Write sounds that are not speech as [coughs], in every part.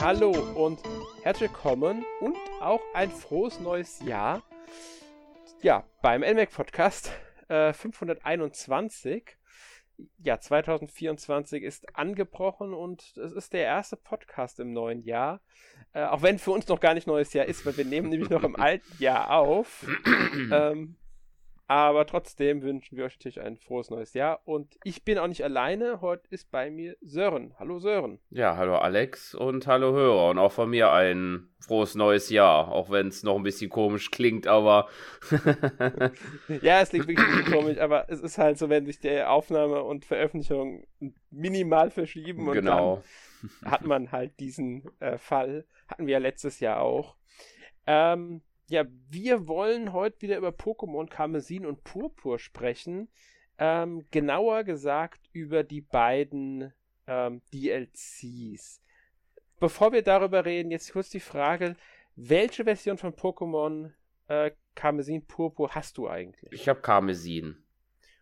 Hallo und herzlich willkommen und auch ein frohes neues Jahr. Ja, beim NMAC Podcast äh, 521. Ja, 2024 ist angebrochen und es ist der erste Podcast im neuen Jahr. Äh, auch wenn für uns noch gar nicht neues Jahr ist, weil wir nehmen nämlich noch im [laughs] alten Jahr auf. ähm, aber trotzdem wünschen wir euch natürlich ein frohes neues Jahr. Und ich bin auch nicht alleine. Heute ist bei mir Sören. Hallo Sören. Ja, hallo Alex und hallo Hörer. Und auch von mir ein frohes neues Jahr. Auch wenn es noch ein bisschen komisch klingt, aber. [laughs] ja, es klingt wirklich ein bisschen komisch, aber es ist halt so, wenn sich die Aufnahme und Veröffentlichung minimal verschieben und genau. dann hat man halt diesen äh, Fall. Hatten wir ja letztes Jahr auch. Ähm, ja, wir wollen heute wieder über Pokémon Karmesin und Purpur sprechen. Ähm, genauer gesagt über die beiden ähm, DLCs. Bevor wir darüber reden, jetzt kurz die Frage, welche Version von Pokémon äh, Karmesin Purpur hast du eigentlich? Ich habe Karmesin.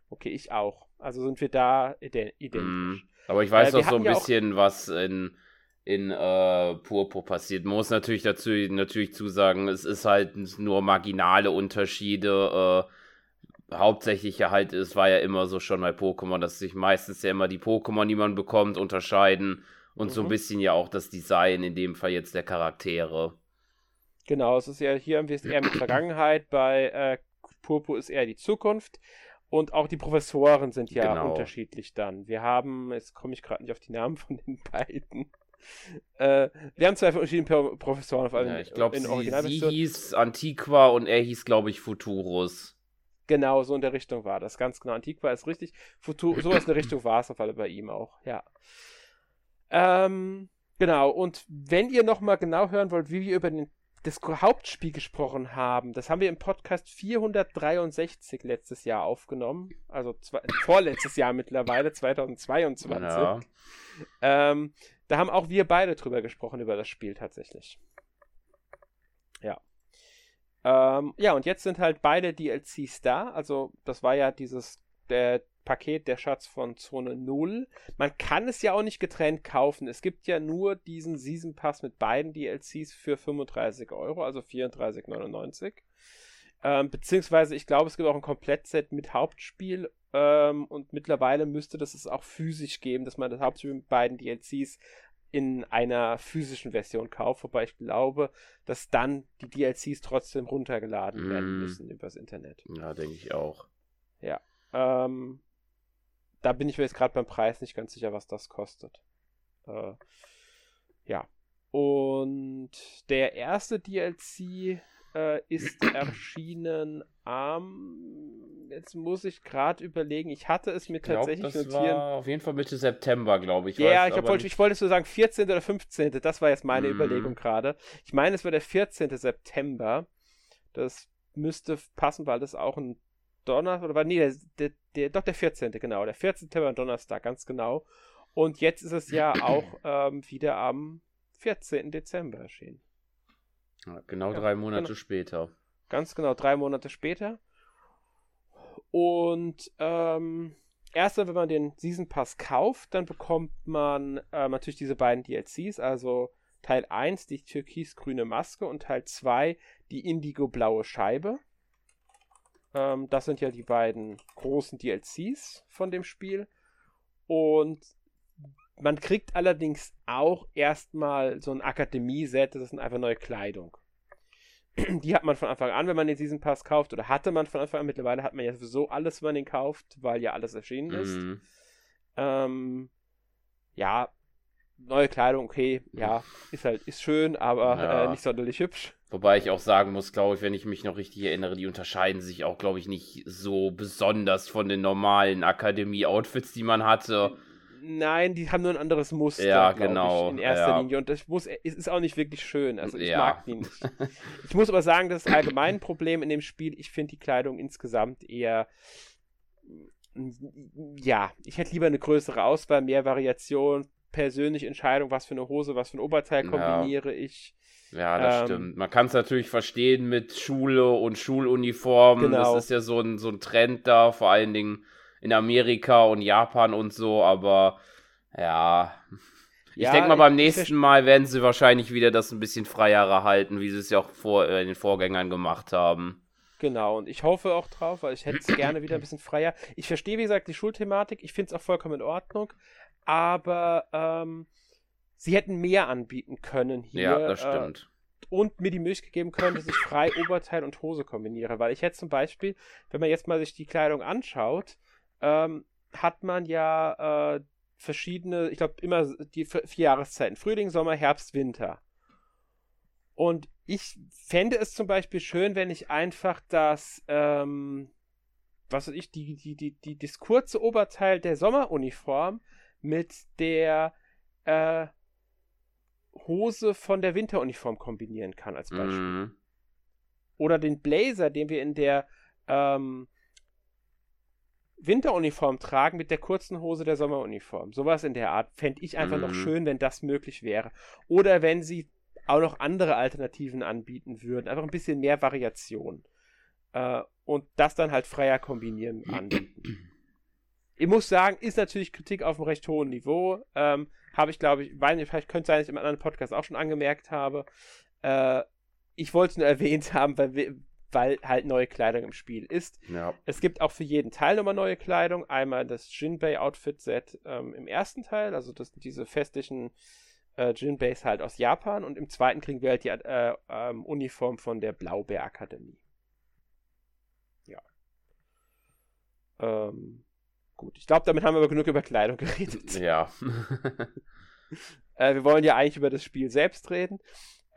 Okay, ich auch. Also sind wir da identisch. Mm, aber ich weiß äh, doch so ein bisschen, was in in äh, Purpur passiert. Man muss natürlich dazu natürlich zusagen, es ist halt nur marginale Unterschiede. Äh, hauptsächlich ja halt, es war ja immer so schon bei Pokémon, dass sich meistens ja immer die Pokémon, die man bekommt, unterscheiden und mhm. so ein mhm. bisschen ja auch das Design, in dem Fall jetzt der Charaktere. Genau, es ist ja hier haben wir es eher mit Vergangenheit, bei äh, Purpur ist eher die Zukunft. Und auch die Professoren sind ja genau. unterschiedlich dann. Wir haben, jetzt komme ich gerade nicht auf die Namen von den beiden. Äh, wir haben zwei verschiedene Professoren auf einem. Ja, ich glaube, sie, sie hieß Antiqua und er hieß, glaube ich, Futurus. Genau, so in der Richtung war das. Ganz genau. Antiqua ist richtig. Futur so in der Richtung war es auf alle bei ihm auch. Ja. Ähm, genau. Und wenn ihr nochmal genau hören wollt, wie wir über den, das Hauptspiel gesprochen haben, das haben wir im Podcast 463 letztes Jahr aufgenommen. Also zwei, vorletztes Jahr mittlerweile, 2022. Ja. Ähm, da haben auch wir beide drüber gesprochen, über das Spiel tatsächlich. Ja. Ähm, ja, und jetzt sind halt beide DLCs da. Also, das war ja dieses der Paket der Schatz von Zone 0. Man kann es ja auch nicht getrennt kaufen. Es gibt ja nur diesen Season Pass mit beiden DLCs für 35 Euro, also 34,99. Ähm, beziehungsweise, ich glaube, es gibt auch ein Komplettset mit Hauptspiel ähm, und mittlerweile müsste das es auch physisch geben, dass man das Hauptspiel mit beiden DLCs in einer physischen Version kauft, wobei ich glaube, dass dann die DLCs trotzdem runtergeladen mm. werden müssen übers Internet. Ja, denke ich auch. Ja. Ähm, da bin ich mir jetzt gerade beim Preis nicht ganz sicher, was das kostet. Äh, ja. Und der erste DLC äh, ist [clears throat] erschienen am. Jetzt muss ich gerade überlegen. Ich hatte es mir ich glaub, tatsächlich das notieren. War auf jeden Fall Mitte September, glaube ich. Ja, ich, wollte, ich wollte so sagen 14. oder 15. Das war jetzt meine mm. Überlegung gerade. Ich meine, es war der 14. September. Das müsste passen, weil das auch ein Donnerstag oder war nee, der, der, der, doch der 14. genau, der 14. September Donnerstag, ganz genau. Und jetzt ist es ja [clears throat] auch ähm, wieder am 14. Dezember erschienen. Ja, genau ja, drei Monate genau. später. Ganz genau, drei Monate später. Und ähm, erst wenn man den Season Pass kauft, dann bekommt man äh, natürlich diese beiden DLCs, also Teil 1 die türkisgrüne Maske und Teil 2 die indigo-blaue Scheibe. Ähm, das sind ja die beiden großen DLCs von dem Spiel. Und man kriegt allerdings auch erstmal so ein Akademie-Set, das ist einfach neue Kleidung. [clears throat] Die hat man von Anfang an, wenn man den Season Pass kauft, oder hatte man von Anfang an. Mittlerweile hat man ja sowieso alles, wenn man den kauft, weil ja alles erschienen ist. Mhm. Ähm, ja, neue Kleidung, okay, ja, ist halt, ist schön, aber ja. äh, nicht sonderlich hübsch. Wobei ich auch sagen muss, glaube ich, wenn ich mich noch richtig erinnere, die unterscheiden sich auch, glaube ich, nicht so besonders von den normalen Akademie-Outfits, die man hatte. Nein, die haben nur ein anderes Muster, ja, genau, ich, in erster ja. Linie. Und das muss, es ist auch nicht wirklich schön. Also ich ja. mag die nicht. Ich muss aber sagen, das ist allgemein ein Problem in dem Spiel. Ich finde die Kleidung insgesamt eher. Ja, ich hätte lieber eine größere Auswahl, mehr Variation, persönliche Entscheidung, was für eine Hose, was für ein Oberteil kombiniere ich. Ja, das ähm, stimmt. Man kann es natürlich verstehen mit Schule und Schuluniformen. Genau. Das ist ja so ein, so ein Trend da, vor allen Dingen in Amerika und Japan und so, aber ja. Ich ja, denke mal, beim nächsten Mal werden sie wahrscheinlich wieder das ein bisschen freier halten, wie sie es ja auch vor, äh, in den Vorgängern gemacht haben. Genau, und ich hoffe auch drauf, weil ich hätte es gerne wieder ein bisschen freier. Ich verstehe, wie gesagt, die Schulthematik. Ich finde es auch vollkommen in Ordnung. Aber ähm, sie hätten mehr anbieten können hier. Ja, das stimmt. Äh, und mir die Möglichkeit geben können, dass ich frei Oberteil und Hose kombiniere. Weil ich hätte zum Beispiel, wenn man jetzt mal sich die Kleidung anschaut, ähm, hat man ja äh, verschiedene, ich glaube immer die vier Jahreszeiten. Frühling, Sommer, Herbst, Winter. Und ich fände es zum Beispiel schön, wenn ich einfach das, ähm, was weiß ich, die, die, die, die, das kurze Oberteil der Sommeruniform mit der äh, Hose von der Winteruniform kombinieren kann, als Beispiel. Mm. Oder den Blazer, den wir in der ähm, Winteruniform tragen mit der kurzen Hose der Sommeruniform. Sowas in der Art fände ich einfach mm. noch mhm. schön, wenn das möglich wäre. Oder wenn sie auch noch andere Alternativen anbieten würden. Einfach ein bisschen mehr Variation. Äh, und das dann halt freier kombinieren anbieten. Ich muss sagen, ist natürlich Kritik auf einem recht hohen Niveau. Ähm, habe ich, glaube ich, weiß nicht, vielleicht könnte es sein, dass ich im anderen Podcast auch schon angemerkt habe. Äh, ich wollte es nur [laughs] erwähnt haben, weil, weil halt neue Kleidung im Spiel ist. Ja. Es gibt auch für jeden Teil nochmal neue Kleidung. Einmal das Jinbei Outfit Set ähm, im ersten Teil, also das, diese festlichen äh, Jinbeis halt aus Japan und im zweiten kriegen wir halt die äh, ähm, Uniform von der Blaubeer Akademie. Ja. Ähm, gut, ich glaube, damit haben wir aber genug über Kleidung geredet. Ja. [laughs] äh, wir wollen ja eigentlich über das Spiel selbst reden.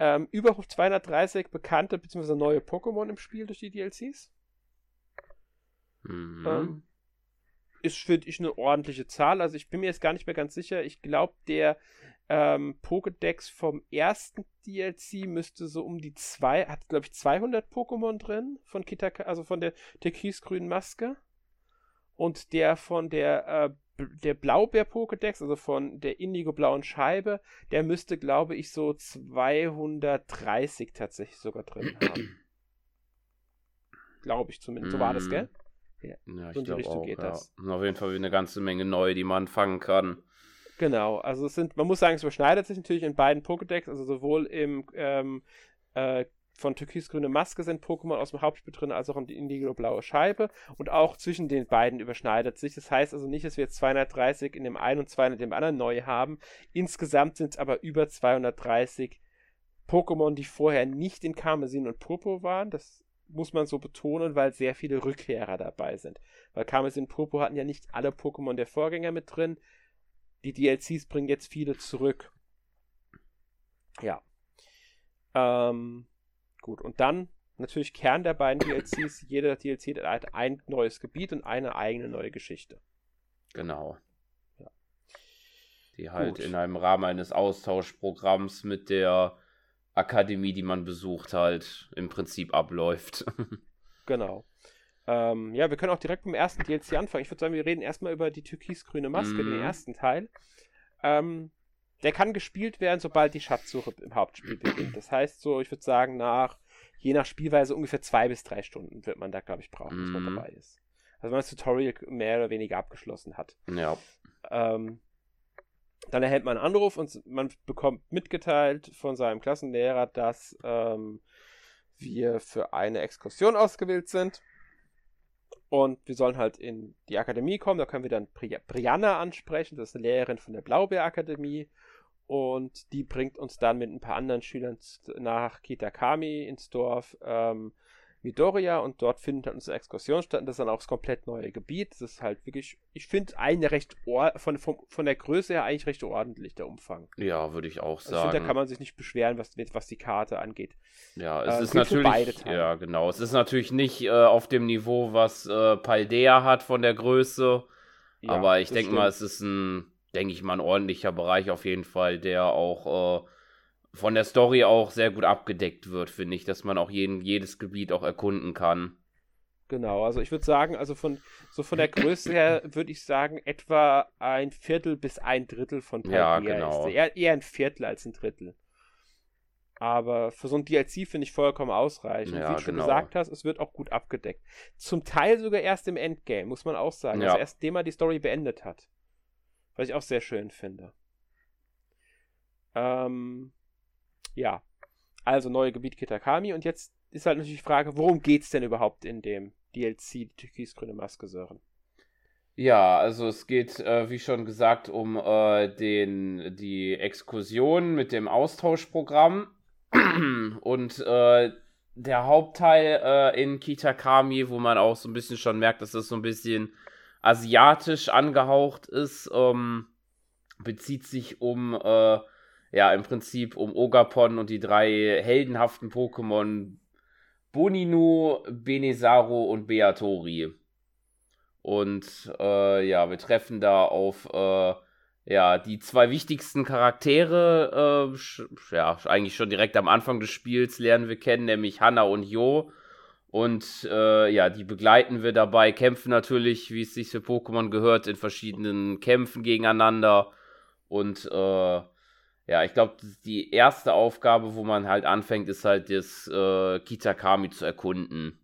Ähm, über 230 bekannte bzw. neue Pokémon im Spiel durch die DLCs. Mhm. Ähm, ist, finde ich, eine ordentliche Zahl. Also ich bin mir jetzt gar nicht mehr ganz sicher. Ich glaube, der ähm, Pokédex vom ersten DLC müsste so um die zwei, hat glaube ich 200 Pokémon drin von Kitaka, also von der türkisgrünen Maske. Und der von der, äh, der Blaubeer-Pokédex, also von der indigo-blauen Scheibe, der müsste glaube ich so 230 tatsächlich sogar drin haben. [clears throat] glaube ich zumindest. So war das, gell? Ja, ja so in die Richtung auch, geht ja. das. Auf jeden Fall eine ganze Menge neu, die man fangen kann. Genau, also es sind, man muss sagen, es überschneidet sich natürlich in beiden Pokédex, also sowohl im ähm, äh, von türkisgrüne Maske sind Pokémon aus dem Hauptspiel drin, als auch in die Indigo-blaue Scheibe. Und auch zwischen den beiden überschneidet sich. Das heißt also nicht, dass wir jetzt 230 in dem einen und 200 in dem anderen neu haben. Insgesamt sind es aber über 230 Pokémon, die vorher nicht in Karmesin und Purpur waren. Das muss man so betonen, weil sehr viele Rückkehrer dabei sind. Weil Karmesin und Purpur hatten ja nicht alle Pokémon der Vorgänger mit drin die DLCs bringen jetzt viele zurück. Ja. Ähm, gut, und dann natürlich Kern der beiden DLCs. Jeder DLC hat ein neues Gebiet und eine eigene neue Geschichte. Genau. Ja. Die halt gut. in einem Rahmen eines Austauschprogramms mit der Akademie, die man besucht, halt im Prinzip abläuft. [laughs] genau. Ähm, ja, wir können auch direkt mit dem ersten DLC anfangen. Ich würde sagen, wir reden erstmal über die türkisgrüne Maske, mm. den ersten Teil. Ähm, der kann gespielt werden, sobald die Schatzsuche im Hauptspiel beginnt. Das heißt so, ich würde sagen, nach, je nach Spielweise ungefähr zwei bis drei Stunden wird man da, glaube ich, brauchen, bis man mhm. dabei ist. Also wenn man das Tutorial mehr oder weniger abgeschlossen hat. Ja. Ähm, dann erhält man einen Anruf und man bekommt mitgeteilt von seinem Klassenlehrer, dass ähm, wir für eine Exkursion ausgewählt sind. Und wir sollen halt in die Akademie kommen. Da können wir dann Bri Brianna ansprechen. Das ist eine Lehrerin von der Blaubeerakademie. Und die bringt uns dann mit ein paar anderen Schülern nach Kitakami ins Dorf. Ähm, Midoriya und dort findet dann unsere Exkursion statt. Und das ist dann auch das komplett neue Gebiet. Das ist halt wirklich, ich finde, eine recht von, von, von der Größe her eigentlich recht ordentlich, der Umfang. Ja, würde ich auch sagen. Also ich finde, da kann man sich nicht beschweren, was, was die Karte angeht. Ja, es äh, ist natürlich, ja, genau. Es ist natürlich nicht äh, auf dem Niveau, was äh, Paldea hat von der Größe. Ja, aber ich denke mal, es ist ein, denke ich mal, ein ordentlicher Bereich auf jeden Fall, der auch äh, von der Story auch sehr gut abgedeckt wird, finde ich, dass man auch jeden, jedes Gebiet auch erkunden kann. Genau, also ich würde sagen, also von so von der Größe her würde ich sagen, etwa ein Viertel bis ein Drittel von Paldea ja, genau. ist eher, eher ein Viertel als ein Drittel. Aber für so ein DLC finde ich vollkommen ausreichend. Ja, Wie du schon genau. gesagt hast, es wird auch gut abgedeckt. Zum Teil sogar erst im Endgame, muss man auch sagen. Ja. Also erst, indem man die Story beendet hat. Was ich auch sehr schön finde. Ähm, ja, also neue Gebiet Kitakami und jetzt ist halt natürlich die Frage, worum geht's denn überhaupt in dem DLC die türkisgrüne Maske Sören? Ja, also es geht, äh, wie schon gesagt, um äh, den, die Exkursion mit dem Austauschprogramm [clears throat] und äh, der Hauptteil äh, in Kitakami, wo man auch so ein bisschen schon merkt, dass das so ein bisschen asiatisch angehaucht ist, ähm, bezieht sich um, äh, ja, im Prinzip um Ogapon und die drei heldenhaften Pokémon Boninu, Benesaro und Beatori. Und äh, ja, wir treffen da auf äh, ja, die zwei wichtigsten Charaktere, äh, ja, eigentlich schon direkt am Anfang des Spiels lernen wir kennen, nämlich Hanna und Jo. Und äh, ja, die begleiten wir dabei, kämpfen natürlich, wie es sich für Pokémon gehört, in verschiedenen Kämpfen gegeneinander. Und äh, ja, ich glaube, die erste Aufgabe, wo man halt anfängt, ist halt das äh, Kitakami zu erkunden.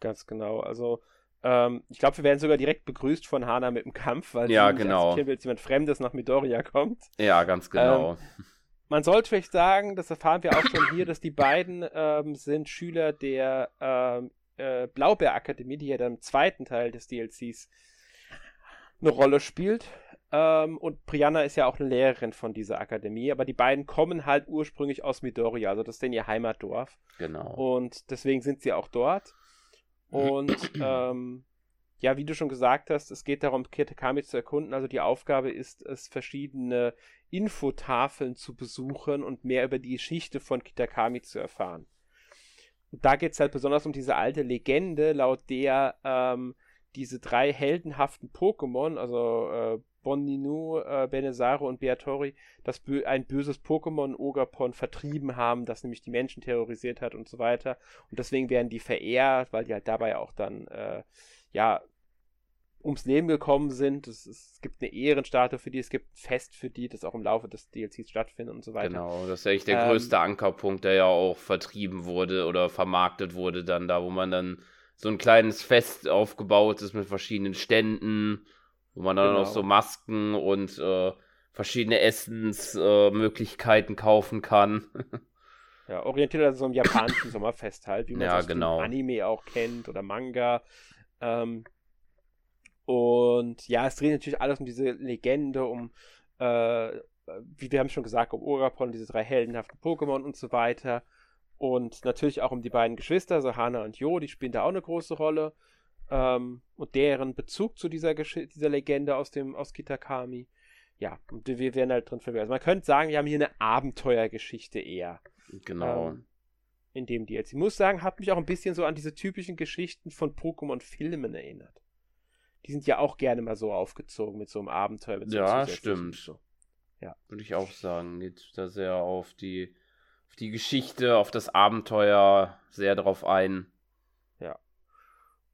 Ganz genau. Also, ähm, ich glaube, wir werden sogar direkt begrüßt von Hana mit dem Kampf, weil ja, sie genau. will, jemand Fremdes nach Midoriya kommt. Ja, ganz genau. Ähm, man sollte vielleicht sagen, das erfahren wir auch schon hier, dass die beiden ähm, sind Schüler der ähm, äh, Blaubeerakademie, die ja dann im zweiten Teil des DLCs eine Rolle spielt. Ähm, und Brianna ist ja auch eine Lehrerin von dieser Akademie, aber die beiden kommen halt ursprünglich aus Midoriya, also das ist denn ihr Heimatdorf. Genau. Und deswegen sind sie auch dort. Und ähm, ja, wie du schon gesagt hast, es geht darum, Kitakami zu erkunden. Also die Aufgabe ist es, verschiedene Infotafeln zu besuchen und mehr über die Geschichte von Kitakami zu erfahren. Und da geht es halt besonders um diese alte Legende, laut der ähm, diese drei heldenhaften Pokémon, also äh, Bonninu, äh, Benezaro und Beatori, das bö ein böses Pokémon Ogapon vertrieben haben, das nämlich die Menschen terrorisiert hat und so weiter. Und deswegen werden die verehrt, weil die halt dabei auch dann, äh, ja, ums Leben gekommen sind. Es, es, gibt eine Ehrenstatue für die, es gibt ein Fest für die, das auch im Laufe des DLCs stattfindet und so weiter. Genau, das ist eigentlich der ähm, größte Ankerpunkt, der ja auch vertrieben wurde oder vermarktet wurde, dann da, wo man dann so ein kleines Fest aufgebaut ist mit verschiedenen Ständen wo man dann genau. auch so Masken und äh, verschiedene Essensmöglichkeiten äh, kaufen kann. [laughs] ja, orientiert an so einem japanischen Sommerfest halt, wie man ja, das genau. Anime auch kennt oder Manga. Ähm, und ja, es dreht natürlich alles um diese Legende, um, äh, wie wir haben schon gesagt, um Orapon, diese drei heldenhaften Pokémon und so weiter. Und natürlich auch um die beiden Geschwister, so Hana und Jo, die spielen da auch eine große Rolle ähm, und deren Bezug zu dieser, Gesch dieser Legende aus dem aus Kitakami. Ja, und wir werden halt drin verwirrt. Also man könnte sagen, wir haben hier eine Abenteuergeschichte eher. Genau. Ähm, in dem DLC. Ich muss sagen, hat mich auch ein bisschen so an diese typischen Geschichten von Pokémon-Filmen erinnert. Die sind ja auch gerne mal so aufgezogen mit so einem Abenteuer. So ja, stimmt. So. Ja. Würde ich auch sagen. Geht da sehr auf die, auf die Geschichte, auf das Abenteuer sehr drauf ein.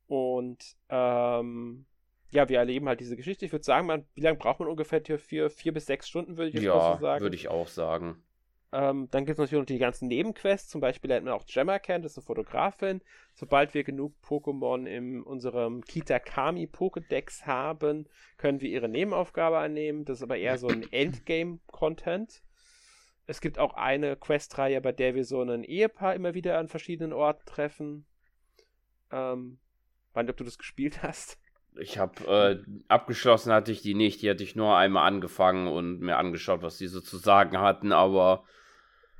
Und ähm, ja, wir erleben halt diese Geschichte. Ich würde sagen, man, wie lange braucht man ungefähr für vier bis sechs Stunden, würde ich jetzt ja, so sagen. würde ich auch sagen. Ähm, dann gibt es natürlich noch die ganzen Nebenquests. Zum Beispiel lernt man auch Gemma kennen, das ist eine Fotografin. Sobald wir genug Pokémon in unserem Kitakami Pokédex haben, können wir ihre Nebenaufgabe annehmen. Das ist aber eher so ein [laughs] Endgame-Content. Es gibt auch eine Questreihe, bei der wir so ein Ehepaar immer wieder an verschiedenen Orten treffen. Ähm, weiß nicht, ob du das gespielt hast. Ich habe äh, abgeschlossen hatte ich die nicht. Die hatte ich nur einmal angefangen und mir angeschaut, was die so zu sagen hatten, aber.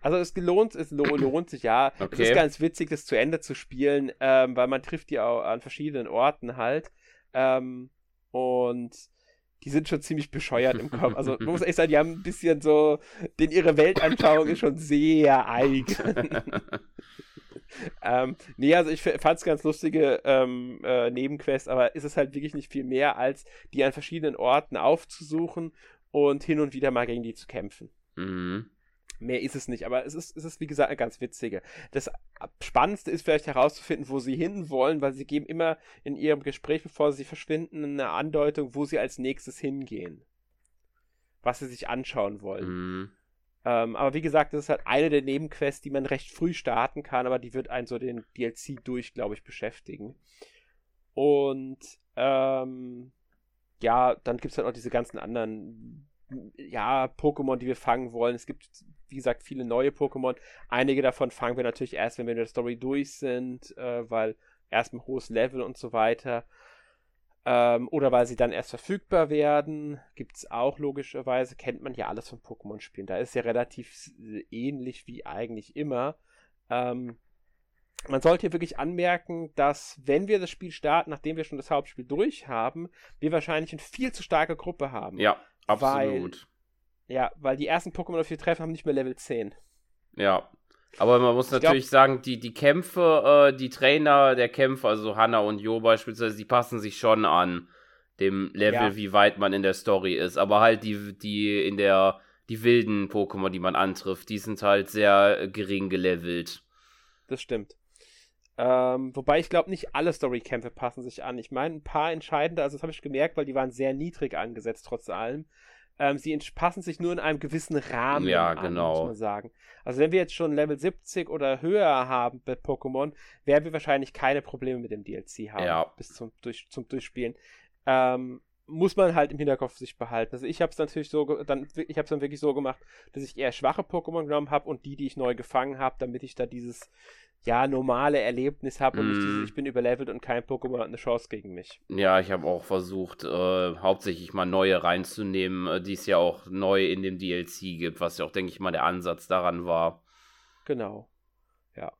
Also es gelohnt, es lohnt sich ja. Okay. Es ist ganz witzig, das zu Ende zu spielen, ähm, weil man trifft die auch an verschiedenen Orten halt. Ähm, und die sind schon ziemlich bescheuert im Kopf. Also man muss [laughs] echt sagen, die haben ein bisschen so, denn ihre Weltanschauung ist schon sehr eigen. [laughs] ähm, nee, also ich fand es ganz lustige ähm, äh, Nebenquest, aber ist es halt wirklich nicht viel mehr, als die an verschiedenen Orten aufzusuchen und hin und wieder mal gegen die zu kämpfen. Mhm. Mehr ist es nicht, aber es ist, es ist wie gesagt eine ganz witzige. Das Spannendste ist vielleicht herauszufinden, wo sie hin wollen, weil sie geben immer in ihrem Gespräch, bevor sie verschwinden, eine Andeutung, wo sie als nächstes hingehen. Was sie sich anschauen wollen. Mhm. Ähm, aber wie gesagt, das ist halt eine der Nebenquests, die man recht früh starten kann, aber die wird einen so den DLC durch, glaube ich, beschäftigen. Und ähm, ja, dann gibt es halt auch diese ganzen anderen ja, Pokémon, die wir fangen wollen. Es gibt, wie gesagt, viele neue Pokémon. Einige davon fangen wir natürlich erst, wenn wir in der Story durch sind, äh, weil erst ein hohes Level und so weiter. Ähm, oder weil sie dann erst verfügbar werden. Gibt es auch logischerweise. Kennt man ja alles von Pokémon-Spielen. Da ist ja relativ ähnlich wie eigentlich immer. Ähm, man sollte hier wirklich anmerken, dass wenn wir das Spiel starten, nachdem wir schon das Hauptspiel durch haben, wir wahrscheinlich eine viel zu starke Gruppe haben. Ja, absolut. Ja, weil die ersten Pokémon, auf die wir treffen, haben nicht mehr Level 10. Ja. Aber man muss ich natürlich glaub, sagen, die, die Kämpfe, äh, die Trainer der Kämpfe, also Hanna und Jo beispielsweise, die passen sich schon an dem Level, ja. wie weit man in der Story ist. Aber halt die, die in der, die wilden Pokémon, die man antrifft, die sind halt sehr gering gelevelt. Das stimmt. Ähm, wobei ich glaube, nicht alle Storykämpfe passen sich an. Ich meine, ein paar entscheidende, also das habe ich gemerkt, weil die waren sehr niedrig angesetzt, trotz allem. Ähm, sie passen sich nur in einem gewissen Rahmen ja, an, genau. muss man sagen. Also wenn wir jetzt schon Level 70 oder höher haben bei Pokémon, werden wir wahrscheinlich keine Probleme mit dem DLC haben, ja. bis zum, durch, zum Durchspielen. Ähm, muss man halt im Hinterkopf sich behalten. Also ich habe es natürlich so, dann, ich habe es dann wirklich so gemacht, dass ich eher schwache Pokémon genommen habe und die, die ich neu gefangen habe, damit ich da dieses ja, normale Erlebnis habe und mm. nicht dieses, mhm. ich bin überlevelt und kein Pokémon hat eine Chance gegen mich. Ja, ich habe auch versucht, äh, hauptsächlich mal neue reinzunehmen, äh, die es ja auch neu in dem DLC gibt, was ja auch, denke ich mal, der Ansatz daran war. Genau. Ja.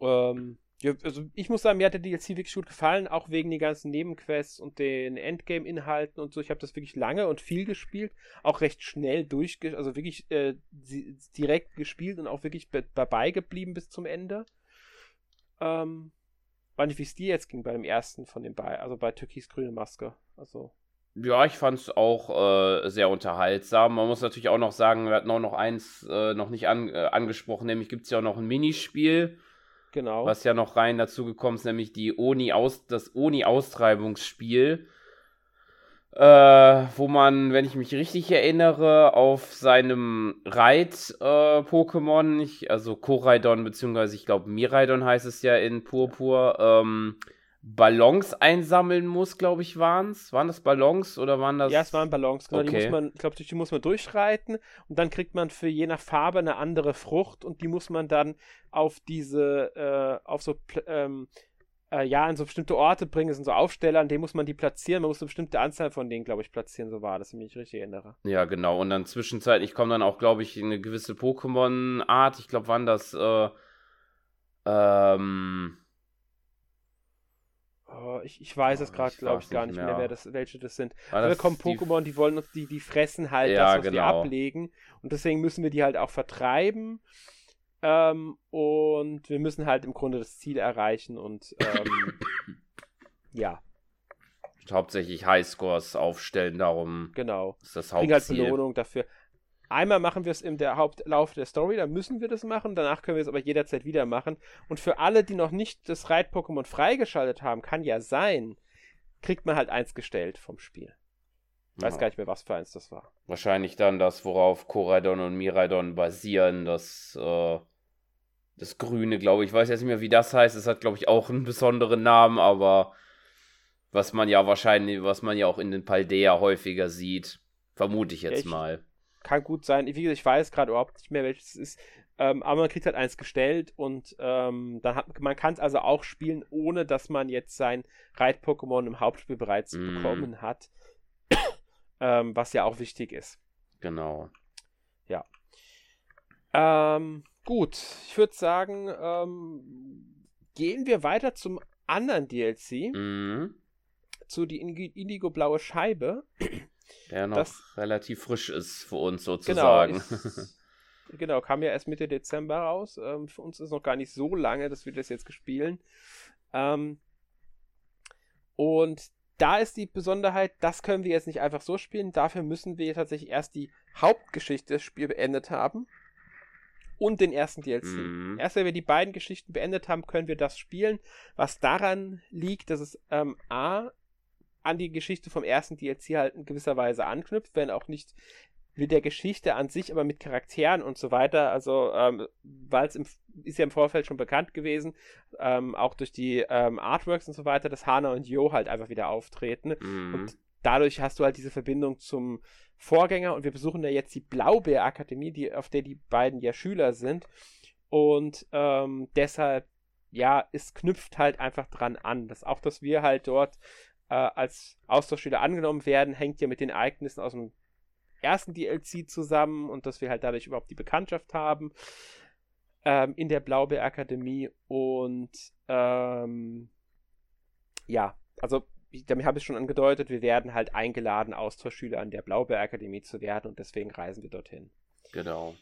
Ähm, ja, also ich muss sagen, mir hat der DLC wirklich gut gefallen, auch wegen den ganzen Nebenquests und den Endgame-Inhalten und so. Ich habe das wirklich lange und viel gespielt, auch recht schnell durch, also wirklich äh, direkt gespielt und auch wirklich dabei geblieben bis zum Ende. Ähm, weiß nicht, wie es dir jetzt ging bei dem ersten von den beiden, also bei Türkis Grüne Maske. Also. Ja, ich fand es auch äh, sehr unterhaltsam. Man muss natürlich auch noch sagen, wir hatten auch noch eins äh, noch nicht an, äh, angesprochen, nämlich gibt es ja auch noch ein Minispiel Genau. Was ja noch rein dazu gekommen ist, nämlich die Oni -Aus das Oni-Austreibungsspiel. Äh, wo man, wenn ich mich richtig erinnere, auf seinem Reit-Pokémon, äh, also Koraidon, beziehungsweise ich glaube Miraidon heißt es ja in Purpur, ähm, Ballons einsammeln muss, glaube ich, waren es. Waren das Ballons oder waren das. Ja, es waren Ballons, genau. Okay. Die muss man, ich glaube, durch die muss man durchreiten und dann kriegt man für je nach Farbe eine andere Frucht und die muss man dann auf diese, äh, auf so, ähm, äh, ja, in so bestimmte Orte bringen. Das sind so Aufsteller, an denen muss man die platzieren. Man muss eine bestimmte Anzahl von denen, glaube ich, platzieren. So war das, wenn ich mich richtig erinnere. Ja, genau. Und dann zwischenzeitlich kommt dann auch, glaube ich, eine gewisse Pokémon-Art. Ich glaube, waren das, äh, ähm, Oh, ich, ich weiß oh, es gerade, glaube ich, gar nicht mehr, mehr wer das, welche das sind. Da kommen Pokémon, die, die, wollen uns, die, die fressen halt ja, das, was genau. wir ablegen. Und deswegen müssen wir die halt auch vertreiben. Ähm, und wir müssen halt im Grunde das Ziel erreichen und ähm, [coughs] ja. Hauptsächlich Highscores aufstellen, darum genau. ist das Hauptziel. Kriegen halt Belohnung dafür. Einmal machen wir es im der Hauptlauf der Story, dann müssen wir das machen. Danach können wir es aber jederzeit wieder machen. Und für alle, die noch nicht das Reit-Pokémon freigeschaltet haben, kann ja sein, kriegt man halt eins gestellt vom Spiel. Ich weiß ja. gar nicht mehr, was für eins das war. Wahrscheinlich dann das, worauf Koraidon und Miraidon basieren, das, äh, das Grüne, glaube ich. Ich weiß jetzt nicht mehr, wie das heißt. Es hat, glaube ich, auch einen besonderen Namen, aber was man ja wahrscheinlich, was man ja auch in den Paldea häufiger sieht. Vermute ich jetzt ja, ich, mal kann gut sein. Wie gesagt, ich weiß gerade überhaupt nicht mehr, welches es ist. Ähm, aber man kriegt halt eins gestellt und ähm, dann hat man kann es also auch spielen, ohne dass man jetzt sein Reit-Pokémon im Hauptspiel bereits mm. bekommen hat. [coughs] ähm, was ja auch wichtig ist. Genau. Ja. Ähm, gut, ich würde sagen, ähm, gehen wir weiter zum anderen DLC. Mm. Zu die Indigo-blaue Scheibe. Der noch das, relativ frisch ist für uns sozusagen. Genau, ist, [laughs] genau, kam ja erst Mitte Dezember raus. Ähm, für uns ist noch gar nicht so lange, dass wir das jetzt gespielen. Ähm, und da ist die Besonderheit, das können wir jetzt nicht einfach so spielen. Dafür müssen wir tatsächlich erst die Hauptgeschichte des Spiels beendet haben und den ersten DLC. Mhm. Erst wenn wir die beiden Geschichten beendet haben, können wir das spielen. Was daran liegt, dass es ähm, A an die Geschichte vom ersten DLC halt in gewisser Weise anknüpft, wenn auch nicht mit der Geschichte an sich, aber mit Charakteren und so weiter. Also, ähm, weil es ist ja im Vorfeld schon bekannt gewesen, ähm, auch durch die ähm, Artworks und so weiter, dass Hana und Yo halt einfach wieder auftreten. Mhm. Und dadurch hast du halt diese Verbindung zum Vorgänger und wir besuchen ja jetzt die Blaubeer-Akademie, die, auf der die beiden ja Schüler sind. Und ähm, deshalb, ja, es knüpft halt einfach dran an. Dass auch, dass wir halt dort äh, als Austauschschüler angenommen werden, hängt ja mit den Ereignissen aus dem ersten DLC zusammen und dass wir halt dadurch überhaupt die Bekanntschaft haben ähm, in der Blaubeer-Akademie. Und ähm, ja, also damit habe ich schon angedeutet, wir werden halt eingeladen, Austauschschüler an der Blaubeer-Akademie zu werden und deswegen reisen wir dorthin. Genau.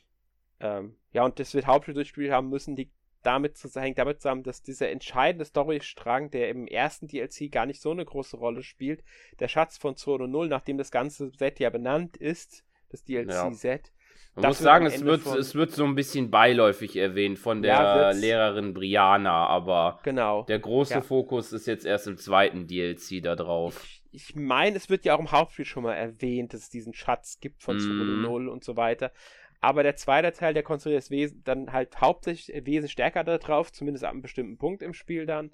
Ähm, ja, und das wird Hauptspiel durchgespielt haben müssen, liegt damit hängt damit zusammen, dass dieser entscheidende Storystrang, der im ersten DLC gar nicht so eine große Rolle spielt, der Schatz von Zone 0, nachdem das ganze Set ja benannt ist, das DLC-Set, man muss sagen, es wird, es wird so ein bisschen beiläufig erwähnt von der ja, Lehrerin Briana, aber genau. der große ja. Fokus ist jetzt erst im zweiten DLC da drauf. Ich, ich meine, es wird ja auch im Hauptspiel schon mal erwähnt, dass es diesen Schatz gibt von mm. 0 und so weiter. Aber der zweite Teil, der konzentriert das dann halt hauptsächlich wesentlich stärker darauf, zumindest ab einem bestimmten Punkt im Spiel dann.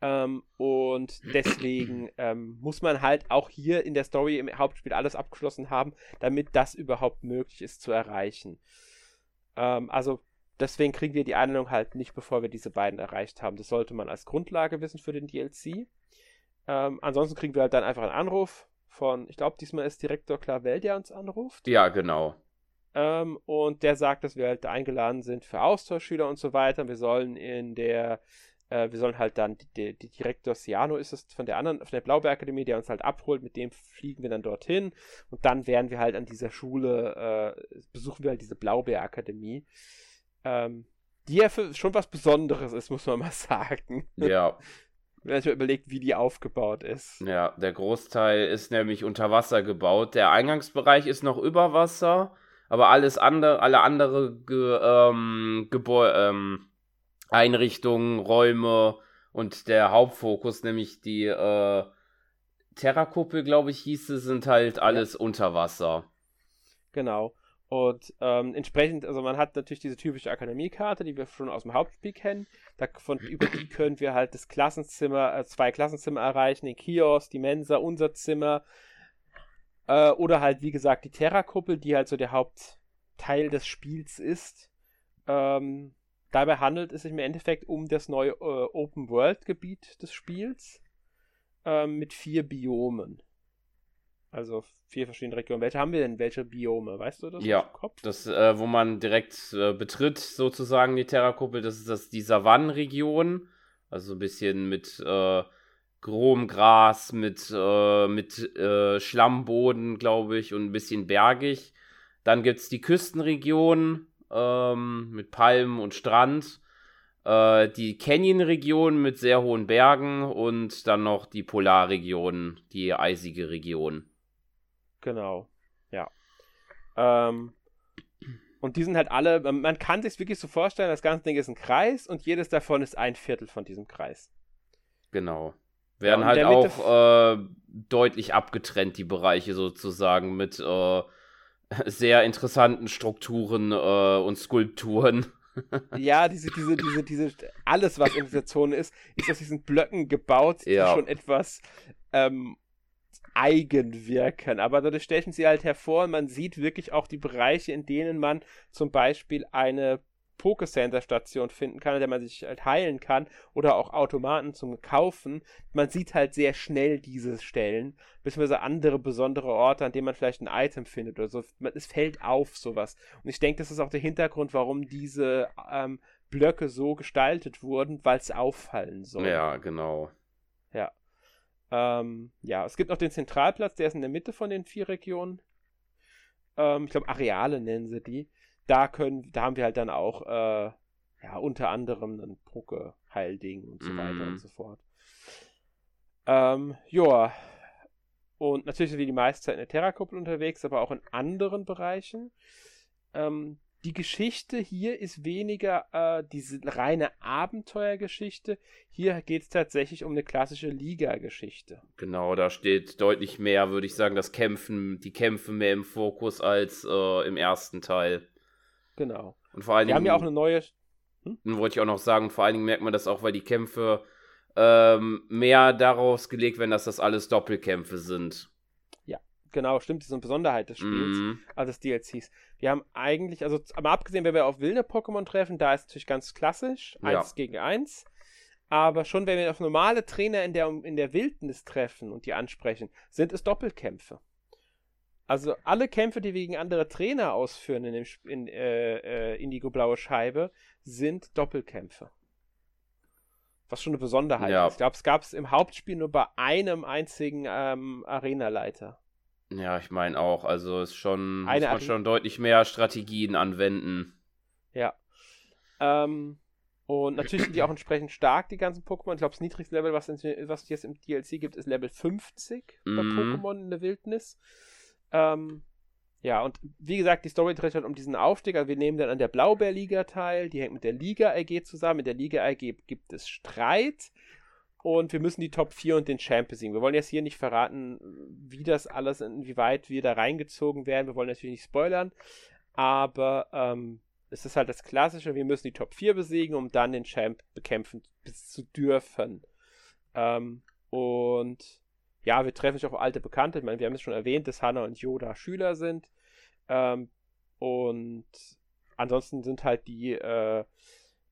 Ähm, und deswegen [clears throat] ähm, muss man halt auch hier in der Story im Hauptspiel alles abgeschlossen haben, damit das überhaupt möglich ist zu erreichen. Ähm, also deswegen kriegen wir die Einladung halt nicht, bevor wir diese beiden erreicht haben. Das sollte man als Grundlage wissen für den DLC. Ähm, ansonsten kriegen wir halt dann einfach einen Anruf von, ich glaube, diesmal ist Direktor Clavel, der uns anruft. Ja, genau. Ähm, und der sagt, dass wir halt eingeladen sind für Austauschschüler und so weiter. Wir sollen in der äh, wir sollen halt dann, die, die Direktor Siano ist es von der anderen, von der Blaubeerakademie, der uns halt abholt, mit dem fliegen wir dann dorthin und dann werden wir halt an dieser Schule, äh, besuchen wir halt diese Blaubeerakademie, ähm, die ja für schon was Besonderes ist, muss man mal sagen. [laughs] Ja. Wenn man sich mal überlegt, wie die aufgebaut ist. Ja, der Großteil ist nämlich unter Wasser gebaut. Der Eingangsbereich ist noch über Wasser, aber alles andere, alle andere Ge ähm, Gebäude, ähm, Einrichtungen, Räume und der Hauptfokus, nämlich die äh, Terrakuppel, glaube ich, hieß es, sind halt alles ja. unter Wasser. Genau. Und ähm, entsprechend, also man hat natürlich diese typische Akademiekarte, die wir schon aus dem Hauptspiel kennen. Da, von, [clears throat] über die können wir halt das Klassenzimmer, äh, zwei Klassenzimmer erreichen, den Kiosk, die Mensa, unser Zimmer. Äh, oder halt, wie gesagt, die Terrakuppel, die halt so der Hauptteil des Spiels ist. Ähm, Dabei handelt es sich im Endeffekt um das neue äh, Open-World-Gebiet des Spiels äh, mit vier Biomen. Also vier verschiedene Regionen. Welche haben wir denn? Welche Biome? Weißt du das? Ja, das, äh, wo man direkt äh, betritt, sozusagen die Terrakuppel, das ist das, die Savannenregion. Also ein bisschen mit äh, grobem Gras, mit, äh, mit äh, Schlammboden, glaube ich, und ein bisschen bergig. Dann gibt es die Küstenregion, ähm, mit Palmen und Strand. Äh, die Canyon-Region mit sehr hohen Bergen und dann noch die Polarregion, die eisige Region. Genau, ja. Ähm, und die sind halt alle, man kann sich wirklich so vorstellen, das ganze Ding ist ein Kreis und jedes davon ist ein Viertel von diesem Kreis. Genau. Werden ja, halt auch äh, deutlich abgetrennt, die Bereiche sozusagen, mit äh, [laughs] sehr interessanten Strukturen äh, und Skulpturen. [laughs] ja, diese, diese, diese, diese, alles, was in dieser Zone ist, ist aus diesen Blöcken gebaut, die ja. schon etwas ähm, eigen wirken. Aber dadurch stechen sie halt hervor und man sieht wirklich auch die Bereiche, in denen man zum Beispiel eine Pokécenter-Station finden kann, in der man sich halt heilen kann oder auch Automaten zum Kaufen. Man sieht halt sehr schnell diese Stellen, beziehungsweise andere besondere Orte, an denen man vielleicht ein Item findet oder so. Es fällt auf sowas. Und ich denke, das ist auch der Hintergrund, warum diese ähm, Blöcke so gestaltet wurden, weil es auffallen soll. Ja, genau. Ja. Ähm, ja, es gibt noch den Zentralplatz, der ist in der Mitte von den vier Regionen. Ähm, ich glaube, Areale nennen sie die da können, da haben wir halt dann auch, äh, ja, unter anderem ein Poke-Heilding und so mm. weiter und mhm. so fort. Ähm, joa. Und natürlich sind wir die meiste Zeit in der Terrakuppel unterwegs, aber auch in anderen Bereichen. Ähm, die Geschichte hier ist weniger äh, diese reine Abenteuergeschichte. Hier geht es tatsächlich um eine klassische Liga-Geschichte. Genau, da steht deutlich mehr, würde ich sagen, das Kämpfen, die Kämpfe mehr im Fokus als äh, im ersten Teil. Genau. Und vor allen Dingen. Wir haben ja auch eine neue. Hm? Wollte ich auch noch sagen, vor allen Dingen merkt man das auch, weil die Kämpfe ähm, mehr daraus gelegt werden, dass das alles Doppelkämpfe sind. Genau, stimmt, das ist eine Besonderheit des Spiels, mm. also des DLCs. Wir haben eigentlich, also aber abgesehen, wenn wir auf wilde Pokémon treffen, da ist es natürlich ganz klassisch, ja. eins gegen eins. Aber schon wenn wir auf normale Trainer in der, in der Wildnis treffen und die ansprechen, sind es Doppelkämpfe. Also alle Kämpfe, die wir gegen andere Trainer ausführen in, dem, in äh, äh, Indigo Blaue Scheibe, sind Doppelkämpfe. Was schon eine Besonderheit ja. ist. Ich glaube, es gab es im Hauptspiel nur bei einem einzigen ähm, Arenaleiter. Ja, ich meine auch. Also es ist schon, Eine muss man schon deutlich mehr Strategien anwenden. Ja. Ähm, und natürlich sind die auch entsprechend stark, die ganzen Pokémon. Ich glaube, das niedrigste Level, was, es jetzt im DLC gibt, ist Level 50 mm. bei mhm. Pokémon in der Wildnis. Ähm, ja, und wie gesagt, die Story dreht halt um diesen Aufstieg. Also wir nehmen dann an der Blaubeerliga teil. Die hängt mit der Liga AG zusammen. In der Liga AG gibt es Streit. Und wir müssen die Top 4 und den Champ besiegen. Wir wollen jetzt hier nicht verraten, wie das alles, inwieweit wir da reingezogen werden. Wir wollen natürlich nicht spoilern. Aber ähm, es ist halt das Klassische. Wir müssen die Top 4 besiegen, um dann den Champ bekämpfen zu dürfen. Ähm, und ja, wir treffen sich auf alte Bekannte. Ich meine, wir haben es schon erwähnt, dass Hannah und Yoda Schüler sind. Ähm, und ansonsten sind halt die äh,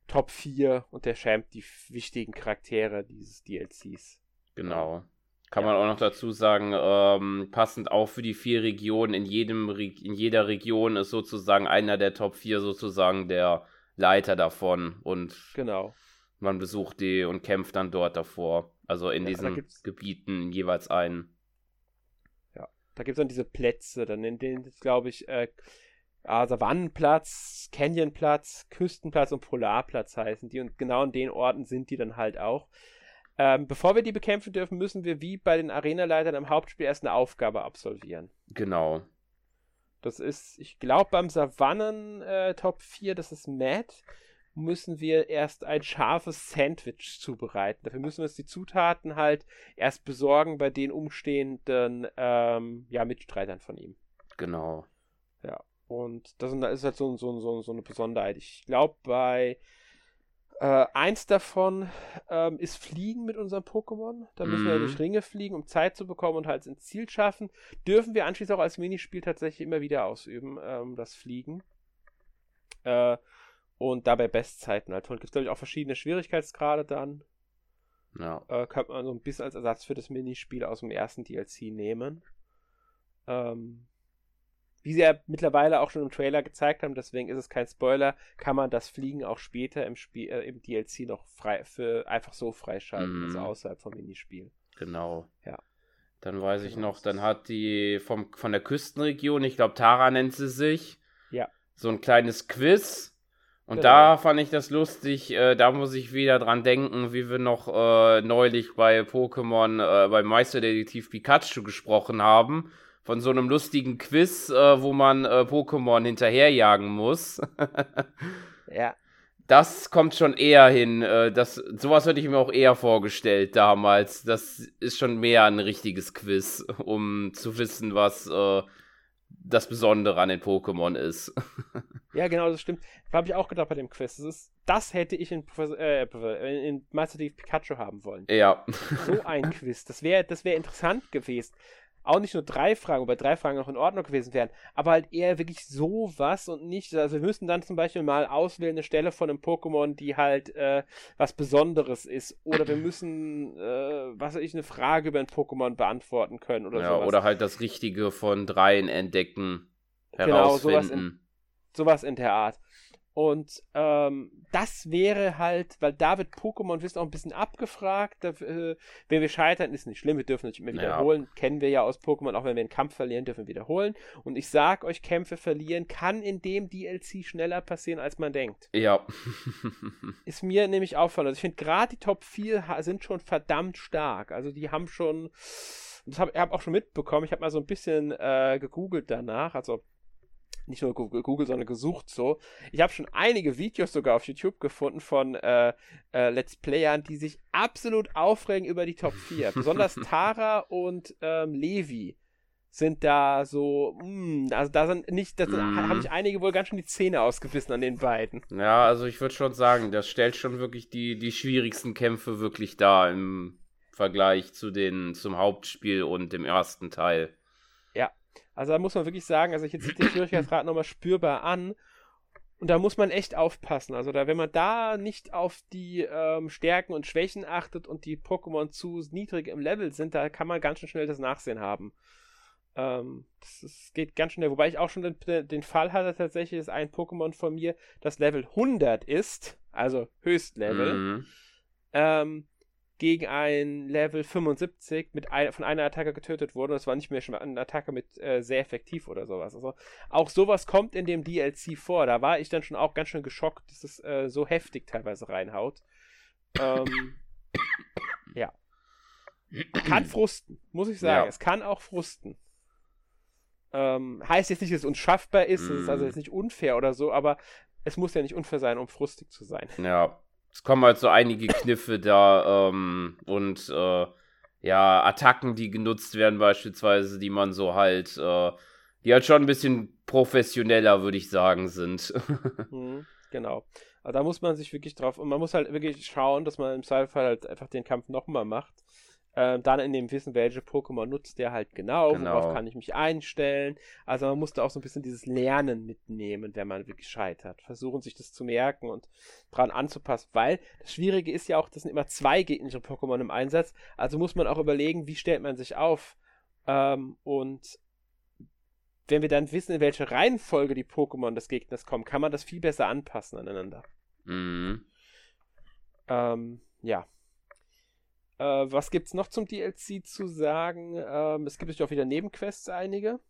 Top 4 und der Champ die wichtigen Charaktere dieses DLCs. Genau. Kann ja. man auch noch dazu sagen, ähm, passend auch für die vier Regionen, in, jedem, in jeder Region ist sozusagen einer der Top 4 sozusagen der Leiter davon und genau. man besucht die und kämpft dann dort davor. Also in ja, diesen Gebieten jeweils einen. Ja, da gibt es dann diese Plätze, dann in denen, glaube ich, äh, ah, Savannenplatz, Canyonplatz, Küstenplatz und Polarplatz heißen die. Und genau in den Orten sind die dann halt auch. Ähm, bevor wir die bekämpfen dürfen, müssen wir wie bei den Arenaleitern im Hauptspiel erst eine Aufgabe absolvieren. Genau. Das ist, ich glaube, beim Savannen äh, Top 4, das ist Matt müssen wir erst ein scharfes Sandwich zubereiten. Dafür müssen wir uns die Zutaten halt erst besorgen bei den umstehenden ähm, ja, Mitstreitern von ihm. Genau. Ja. Und das ist halt so, so, so, so eine Besonderheit. Ich glaube, bei äh, eins davon ähm, ist Fliegen mit unserem Pokémon. Da müssen wir durch Ringe fliegen, um Zeit zu bekommen und halt ins Ziel schaffen. Dürfen wir anschließend auch als Minispiel tatsächlich immer wieder ausüben, ähm, das Fliegen. Äh, und dabei Bestzeiten halt holen. Gibt es, glaube ich, auch verschiedene Schwierigkeitsgrade dann. Ja. Äh, könnte man so ein bisschen als Ersatz für das Minispiel aus dem ersten DLC nehmen. Ähm, wie sie ja mittlerweile auch schon im Trailer gezeigt haben, deswegen ist es kein Spoiler, kann man das Fliegen auch später im Spiel, äh, im DLC noch frei für einfach so freischalten, mm. also mhm. außerhalb vom Minispiel. Genau. Ja. Dann weiß ich genau. noch, dann hat die vom, von der Küstenregion, ich glaube Tara nennt sie sich, ja. so ein kleines Quiz und genau. da fand ich das lustig, äh, da muss ich wieder dran denken, wie wir noch äh, neulich bei Pokémon, äh, beim Meisterdetektiv Pikachu gesprochen haben. Von so einem lustigen Quiz, äh, wo man äh, Pokémon hinterherjagen muss. [laughs] ja. Das kommt schon eher hin. Äh, das, sowas hätte ich mir auch eher vorgestellt damals. Das ist schon mehr ein richtiges Quiz, um zu wissen, was das Besondere an den Pokémon ist. [laughs] ja, genau, das stimmt. Habe ich auch gedacht bei dem Quiz. Das, ist, das hätte ich in, äh, in Master Chief Pikachu haben wollen. Ja. So ein [laughs] Quiz. Das wäre das wär interessant gewesen auch nicht nur drei Fragen, wobei drei Fragen noch in Ordnung gewesen wären, aber halt eher wirklich sowas und nicht, also wir müssen dann zum Beispiel mal auswählen eine Stelle von einem Pokémon, die halt äh, was Besonderes ist oder wir müssen, äh, was weiß ich, eine Frage über ein Pokémon beantworten können oder ja, sowas. oder halt das Richtige von dreien entdecken, herausfinden. Genau, sowas in, sowas in der Art. Und ähm, das wäre halt, weil da wird Pokémon Wissen auch ein bisschen abgefragt. Da, äh, wenn wir scheitern, ist nicht schlimm, wir dürfen natürlich immer wiederholen. Ja. Kennen wir ja aus Pokémon, auch wenn wir einen Kampf verlieren, dürfen wir wiederholen. Und ich sag euch, Kämpfe verlieren kann in dem DLC schneller passieren, als man denkt. Ja. [laughs] ist mir nämlich auffallend. Also ich finde gerade die Top 4 sind schon verdammt stark. Also die haben schon. Das habe ich hab auch schon mitbekommen. Ich habe mal so ein bisschen äh, gegoogelt danach. Also nicht nur Google, sondern gesucht so. Ich habe schon einige Videos sogar auf YouTube gefunden von äh, äh, Let's Playern, die sich absolut aufregen über die Top 4. [laughs] Besonders Tara und ähm, Levi sind da so, mh, hm, also da sind nicht, da mm. haben sich einige wohl ganz schön die Zähne ausgebissen an den beiden. Ja, also ich würde schon sagen, das stellt schon wirklich die, die schwierigsten Kämpfe wirklich dar im Vergleich zu den, zum Hauptspiel und dem ersten Teil. Also da muss man wirklich sagen, also ich [clears throat] jetzt den Schwierigkeitsgrad nochmal spürbar an. Und da muss man echt aufpassen. Also da, wenn man da nicht auf die ähm, Stärken und Schwächen achtet und die Pokémon zu niedrig im Level sind, da kann man ganz schön schnell das Nachsehen haben. Ähm, das, das, geht ganz schnell. Wobei ich auch schon den, den Fall hatte tatsächlich, dass ein Pokémon von mir das Level 100 ist, also Höchstlevel. Mhm. Ähm, gegen ein Level 75 mit ein, von einer Attacke getötet wurde. Das war nicht mehr schon eine Attacke mit äh, sehr effektiv oder sowas. Also auch sowas kommt in dem DLC vor. Da war ich dann schon auch ganz schön geschockt, dass es äh, so heftig teilweise reinhaut. Ähm, ja. Kann [clears throat] frusten, muss ich sagen. Ja. Es kann auch frusten. Ähm, heißt jetzt nicht, dass es unschaffbar ist, mm. es ist also jetzt nicht unfair oder so, aber es muss ja nicht unfair sein, um frustig zu sein. Ja, es kommen halt so einige Kniffe da ähm, und äh, ja, Attacken, die genutzt werden beispielsweise, die man so halt, äh, die halt schon ein bisschen professioneller, würde ich sagen, sind. [laughs] mhm, genau. Aber da muss man sich wirklich drauf, und man muss halt wirklich schauen, dass man im Zweifel halt einfach den Kampf nochmal macht äh, dann in dem Wissen, welche Pokémon nutzt der halt genau, genau, worauf kann ich mich einstellen. Also man musste auch so ein bisschen dieses Lernen mitnehmen, wenn man wirklich scheitert. Versuchen sich das zu merken und dran anzupassen, weil das Schwierige ist ja auch, das sind immer zwei gegnerische Pokémon im Einsatz, also muss man auch überlegen, wie stellt man sich auf. Ähm, und wenn wir dann wissen, in welche Reihenfolge die Pokémon des Gegners kommen, kann man das viel besser anpassen aneinander. Mhm. Ähm, ja. Äh, was gibt's noch zum DLC zu sagen? Ähm, es gibt natürlich auch wieder Nebenquests einige.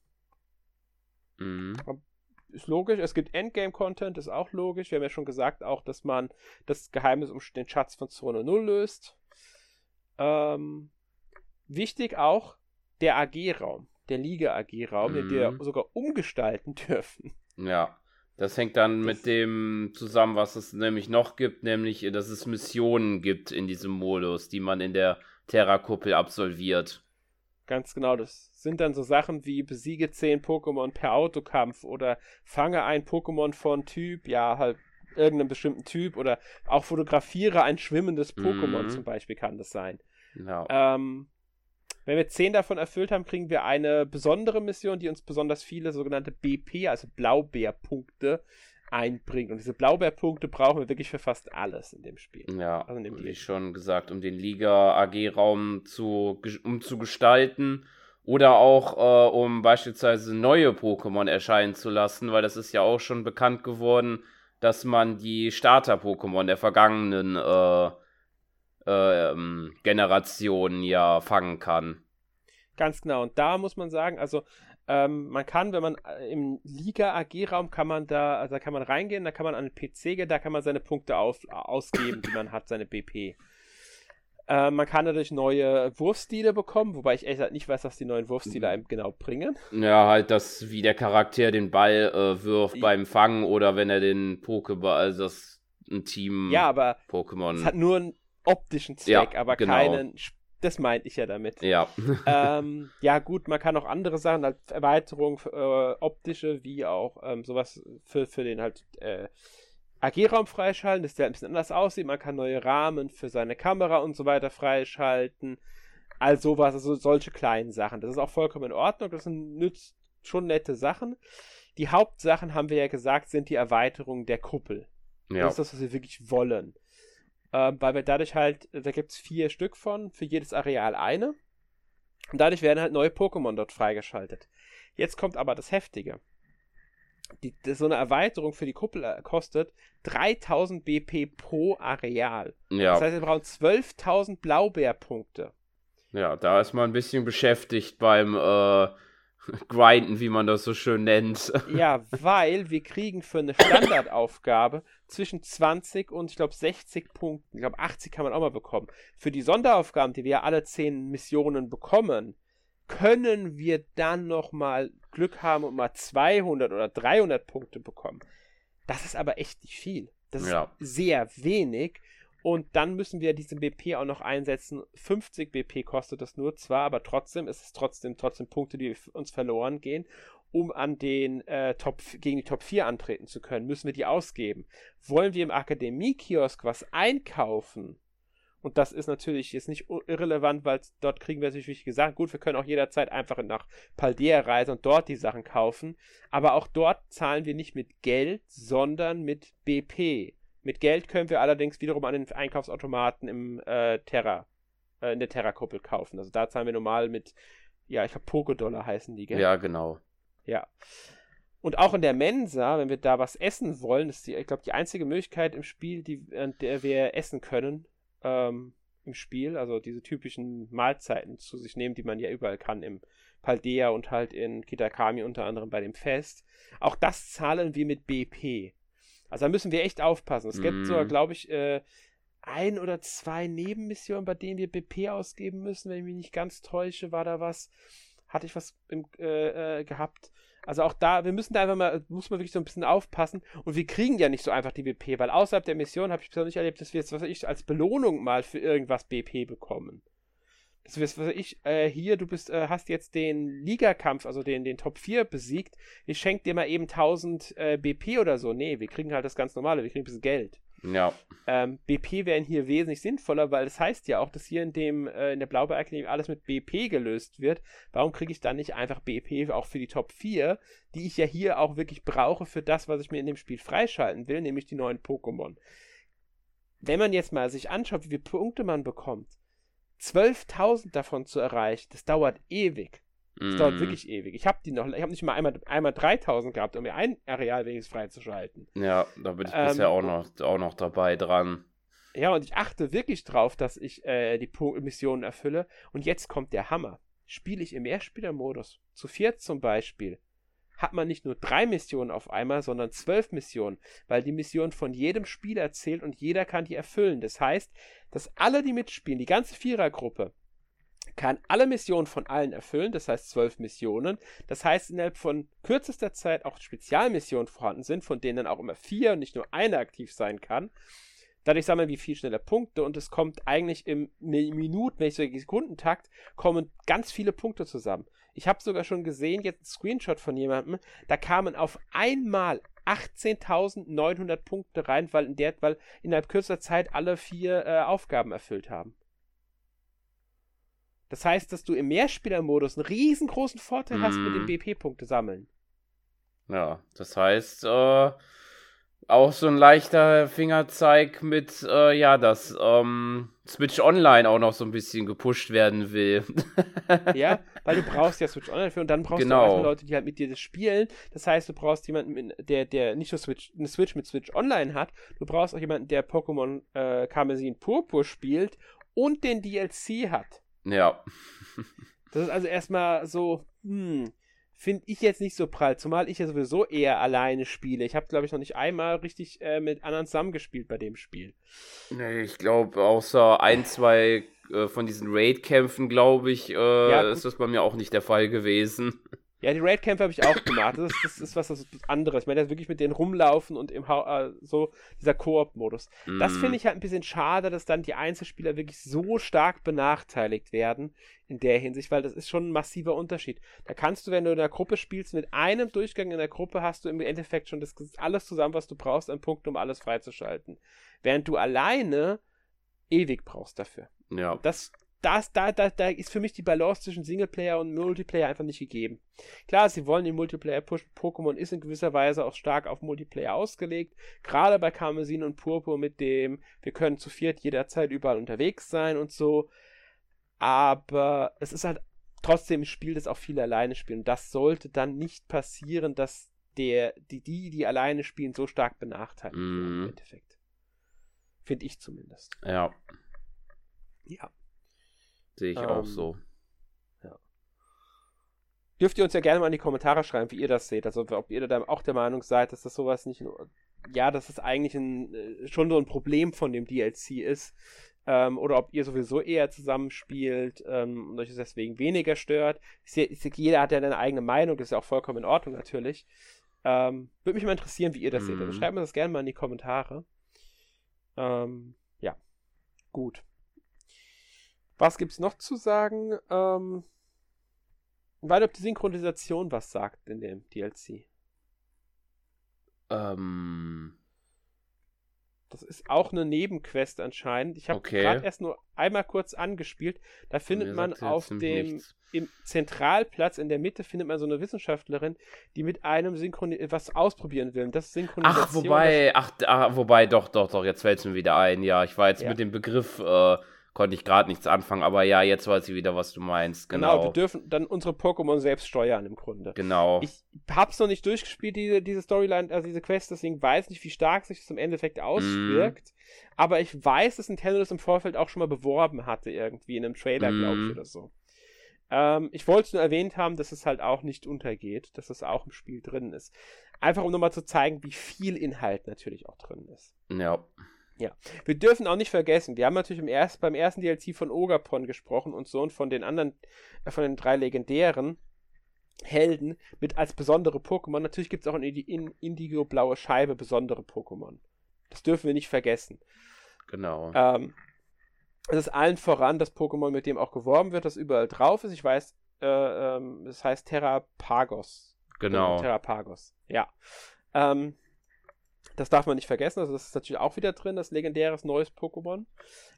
Mhm. Ist logisch. Es gibt Endgame-Content, ist auch logisch. Wir haben ja schon gesagt, auch, dass man das Geheimnis um den Schatz von Zone 0 löst. Ähm, wichtig auch der AG-Raum, der Liga-AG-Raum, mhm. den wir mhm. sogar umgestalten [laughs] dürfen. Ja. Das hängt dann das mit dem zusammen, was es nämlich noch gibt, nämlich, dass es Missionen gibt in diesem Modus, die man in der Terra-Kuppel absolviert. Ganz genau, das sind dann so Sachen wie besiege 10 Pokémon per Autokampf oder fange ein Pokémon von Typ, ja, halt irgendeinem bestimmten Typ oder auch fotografiere ein schwimmendes Pokémon mhm. zum Beispiel kann das sein. Ja. Ähm, wenn wir zehn davon erfüllt haben, kriegen wir eine besondere Mission, die uns besonders viele sogenannte BP, also Blaubeerpunkte, einbringt. Und diese Blaubeerpunkte brauchen wir wirklich für fast alles in dem Spiel. Ja, also wie schon gesagt, um den Liga-AG-Raum zu, um zu gestalten oder auch äh, um beispielsweise neue Pokémon erscheinen zu lassen, weil das ist ja auch schon bekannt geworden, dass man die Starter-Pokémon der vergangenen äh, ähm, Generationen ja fangen kann. Ganz genau. Und da muss man sagen, also ähm, man kann, wenn man äh, im Liga-AG-Raum kann man da, also da kann man reingehen, da kann man an den PC gehen, da kann man seine Punkte auf, ausgeben, die man hat, seine BP. Äh, man kann dadurch neue Wurfstile bekommen, wobei ich echt nicht weiß, was die neuen Wurfstile einem genau bringen. Ja, halt das, wie der Charakter den Ball äh, wirft I beim Fangen oder wenn er den Pokéball, also das ein Team ja, aber Pokémon. Es hat nur optischen Zweck, ja, aber genau. keinen. Das meinte ich ja damit. Ja. [laughs] ähm, ja, gut, man kann auch andere Sachen als Erweiterung, äh, optische, wie auch ähm, sowas für, für den halt äh, AG-Raum freischalten, dass der ein bisschen anders aussieht. Man kann neue Rahmen für seine Kamera und so weiter freischalten. All sowas, also solche kleinen Sachen. Das ist auch vollkommen in Ordnung. Das sind nützt schon nette Sachen. Die Hauptsachen, haben wir ja gesagt, sind die Erweiterung der Kuppel. Ja. Das ist das, was wir wirklich wollen. Ähm, weil wir dadurch halt, da gibt es vier Stück von, für jedes Areal eine. Und dadurch werden halt neue Pokémon dort freigeschaltet. Jetzt kommt aber das Heftige. Die, so eine Erweiterung für die Kuppel äh, kostet 3000 BP pro Areal. Ja. Das heißt, wir brauchen 12.000 Blaubeerpunkte. Ja, da ist man ein bisschen beschäftigt beim äh, grinden, wie man das so schön nennt. Ja, weil wir kriegen für eine Standardaufgabe zwischen 20 und ich glaube 60 Punkten. Ich glaube 80 kann man auch mal bekommen. Für die Sonderaufgaben, die wir ja alle 10 Missionen bekommen, können wir dann noch mal Glück haben und mal 200 oder 300 Punkte bekommen. Das ist aber echt nicht viel. Das ist ja. sehr wenig. Und dann müssen wir diesen BP auch noch einsetzen. 50 BP kostet das nur zwar, aber trotzdem ist es trotzdem, trotzdem Punkte, die uns verloren gehen. Um an den äh, Top, gegen die Top 4 antreten zu können, müssen wir die ausgeben. Wollen wir im Akademie-Kiosk was einkaufen Und das ist natürlich jetzt nicht irrelevant, weil dort kriegen wir natürlich Sachen. Gut, wir können auch jederzeit einfach nach Paldea reisen und dort die Sachen kaufen. Aber auch dort zahlen wir nicht mit Geld, sondern mit BP. Mit Geld können wir allerdings wiederum an den Einkaufsautomaten im äh, Terra, äh, in der Terra-Kuppel kaufen. Also da zahlen wir normal mit, ja, ich glaube, Poké-Dollar heißen die, gell? Ja, genau. Ja. Und auch in der Mensa, wenn wir da was essen wollen, ist die, ich glaube, die einzige Möglichkeit im Spiel, die, an der wir essen können, ähm, im Spiel, also diese typischen Mahlzeiten zu sich nehmen, die man ja überall kann, im Paldea und halt in Kitakami unter anderem bei dem Fest. Auch das zahlen wir mit BP. Also da müssen wir echt aufpassen. Es mm. gibt sogar, mhm. glaube ich, äh, ein oder zwei Nebenmissionen, bei denen wir BP ausgeben müssen. Wenn ich mich nicht ganz täusche, war da was, hatte ich was im, äh, äh, gehabt. Also auch da, wir müssen da einfach mal, muss man wirklich so ein bisschen aufpassen. Und wir kriegen ja nicht so einfach die BP, weil außerhalb der Mission habe ich bisher nicht erlebt, dass wir jetzt, was weiß ich, als Belohnung mal für irgendwas BP bekommen. Wir, was weiß ich, äh, hier, du bist, äh, hast jetzt den Ligakampf, also den, den Top 4 besiegt. Ich schenke dir mal eben 1000 äh, BP oder so. Nee, wir kriegen halt das ganz normale, wir kriegen ein bisschen Geld. Ja. Ähm, BP wären hier wesentlich sinnvoller, weil es das heißt ja auch, dass hier in dem äh, in der Blaubeerakademie alles mit BP gelöst wird. Warum kriege ich dann nicht einfach BP auch für die Top 4, die ich ja hier auch wirklich brauche für das, was ich mir in dem Spiel freischalten will, nämlich die neuen Pokémon. Wenn man jetzt mal sich anschaut, wie viele Punkte man bekommt, 12.000 davon zu erreichen, das dauert ewig. Das mm. dauert mhm. wirklich ewig. Ich habe die noch, ich habe nicht mal einmal, einmal 3000 gehabt, um mir ein Areal wenigstens freizuschalten. Ja, da bin ich ähm, bisher auch noch, auch noch dabei dran. Ja, und ich achte wirklich drauf, dass ich äh, die Missionen erfülle. Und jetzt kommt der Hammer. Spiele ich im Mehrspielermodus, zu viert zum Beispiel, hat man nicht nur drei Missionen auf einmal, sondern zwölf Missionen, weil die Mission von jedem Spieler zählt und jeder kann die erfüllen. Das heißt, dass alle, die mitspielen, die ganze Vierergruppe, kann alle Missionen von allen erfüllen, das heißt zwölf Missionen. Das heißt, innerhalb von kürzester Zeit auch Spezialmissionen vorhanden sind, von denen dann auch immer vier und nicht nur eine aktiv sein kann. Dadurch sammeln wir viel schneller Punkte und es kommt eigentlich im Minuten, wenn ich so Sekundentakt, kommen ganz viele Punkte zusammen. Ich habe sogar schon gesehen, jetzt ein Screenshot von jemandem, da kamen auf einmal 18.900 Punkte rein, weil, in der, weil innerhalb kürzester Zeit alle vier äh, Aufgaben erfüllt haben. Das heißt, dass du im Mehrspielermodus einen riesengroßen Vorteil mm. hast mit dem mhm. BP-Punkte sammeln. Ja, das heißt, äh, auch so ein leichter Fingerzeig mit, äh, ja, dass ähm, Switch Online auch noch so ein bisschen gepusht werden will. [laughs] ja, weil du brauchst ja Switch Online für und dann brauchst genau. du auch Leute, die halt mit dir das spielen. Das heißt, du brauchst jemanden, der, der nicht nur Switch, eine Switch mit Switch Online hat, du brauchst auch jemanden, der Pokémon äh, Karmesin Purpur spielt und den DLC hat. Ja. das ist also erstmal so, hm, finde ich jetzt nicht so prall, zumal ich ja sowieso eher alleine spiele. Ich habe, glaube ich, noch nicht einmal richtig äh, mit anderen zusammengespielt bei dem Spiel. Nee, ich glaube, außer ein, zwei äh, von diesen Raid-Kämpfen, glaube ich, äh, ja, ist das bei mir auch nicht der Fall gewesen. [laughs] Ja, die Raid-Kämpfe habe ich auch gemacht. Das ist, das ist was anderes. Ich meine, das wirklich mit denen rumlaufen und im ha äh, so dieser Koop-Modus. Mm. Das finde ich halt ein bisschen schade, dass dann die Einzelspieler wirklich so stark benachteiligt werden in der Hinsicht, weil das ist schon ein massiver Unterschied. Da kannst du, wenn du in der Gruppe spielst, mit einem Durchgang in der Gruppe hast du im Endeffekt schon das alles zusammen, was du brauchst an Punkten, um alles freizuschalten. Während du alleine ewig brauchst dafür. Ja. Das das, da, da, da ist für mich die Balance zwischen Singleplayer und Multiplayer einfach nicht gegeben. Klar, sie wollen den Multiplayer pushen. Pokémon ist in gewisser Weise auch stark auf Multiplayer ausgelegt. Gerade bei Karmesin und Purpur mit dem, wir können zu viert jederzeit überall unterwegs sein und so. Aber es ist halt trotzdem ein Spiel, das auch viele alleine spielen. Und das sollte dann nicht passieren, dass der, die, die, die alleine spielen, so stark benachteiligt werden mm. im mhm. Endeffekt. Finde ich zumindest. Ja. Ja. Sehe ich ähm, auch so. Ja. Dürft ihr uns ja gerne mal in die Kommentare schreiben, wie ihr das seht. Also ob ihr da auch der Meinung seid, dass das sowas nicht. Ja, dass es eigentlich ein, äh, schon so ein Problem von dem DLC ist. Ähm, oder ob ihr sowieso eher zusammenspielt ähm, und euch es deswegen weniger stört. Jeder hat ja eine eigene Meinung, das ist ja auch vollkommen in Ordnung natürlich. Ähm, Würde mich mal interessieren, wie ihr das mhm. seht. Also mhm. schreibt mir das gerne mal in die Kommentare. Ähm, ja, gut. Was gibt's noch zu sagen? Ähm, weil ob die Synchronisation was sagt in dem DLC. Ähm. Das ist auch eine Nebenquest anscheinend. Ich habe okay. gerade erst nur einmal kurz angespielt. Da findet man auf dem nichts. im Zentralplatz in der Mitte findet man so eine Wissenschaftlerin, die mit einem Synchron was ausprobieren will. Das Synchronisation. Ach, wobei, ach, ach, wobei, doch, doch, doch. Jetzt fällt es mir wieder ein. Ja, ich war jetzt ja. mit dem Begriff. Äh, konnte ich gerade nichts anfangen, aber ja, jetzt weiß ich wieder, was du meinst. Genau. genau, wir dürfen dann unsere Pokémon selbst steuern im Grunde. Genau. Ich hab's noch nicht durchgespielt, diese, diese Storyline, also diese Quest, deswegen weiß nicht, wie stark sich das im Endeffekt auswirkt. Mm. Aber ich weiß, dass Nintendo das im Vorfeld auch schon mal beworben hatte, irgendwie in einem Trailer, mm. glaube ich, oder so. Ähm, ich wollte nur erwähnt haben, dass es halt auch nicht untergeht, dass es auch im Spiel drin ist. Einfach um nochmal zu zeigen, wie viel Inhalt natürlich auch drin ist. Ja. Ja, wir dürfen auch nicht vergessen, wir haben natürlich im erst, beim ersten DLC von Ogapon gesprochen und so und von den anderen, äh, von den drei legendären Helden mit als besondere Pokémon. Natürlich gibt es auch in, in Indigo Blaue Scheibe besondere Pokémon. Das dürfen wir nicht vergessen. Genau. Ähm, es ist allen voran das Pokémon, mit dem auch geworben wird, das überall drauf ist. Ich weiß, äh, ähm, das heißt Terrapagos. Genau. Terrapagos, ja. Ähm, das darf man nicht vergessen, also das ist natürlich auch wieder drin, das legendäres neues Pokémon.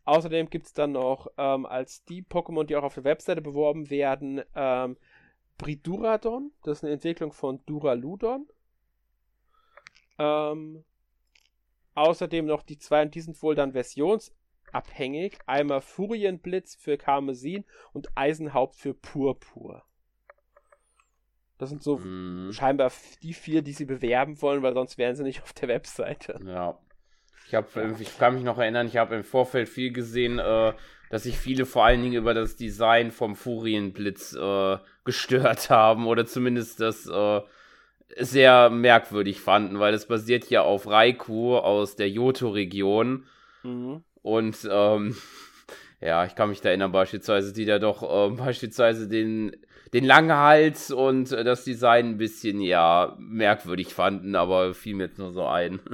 Außerdem gibt es dann noch ähm, als die Pokémon, die auch auf der Webseite beworben werden, ähm, Briduradon, das ist eine Entwicklung von Duraludon. Ähm, außerdem noch die zwei, und die sind wohl dann versionsabhängig. Einmal Furienblitz für Karmesin und Eisenhaupt für Purpur. Das sind so mhm. scheinbar die vier, die sie bewerben wollen, weil sonst wären sie nicht auf der Webseite. Ja. Ich, hab, ich kann mich noch erinnern, ich habe im Vorfeld viel gesehen, äh, dass sich viele vor allen Dingen über das Design vom Furienblitz äh, gestört haben oder zumindest das äh, sehr merkwürdig fanden, weil es basiert ja auf Raikou aus der Johto-Region. Mhm. Und ähm, [laughs] ja, ich kann mich da erinnern, beispielsweise, die da doch äh, beispielsweise den den langen Hals und äh, das Design ein bisschen, ja, merkwürdig fanden, aber fiel mir jetzt nur so ein. [laughs]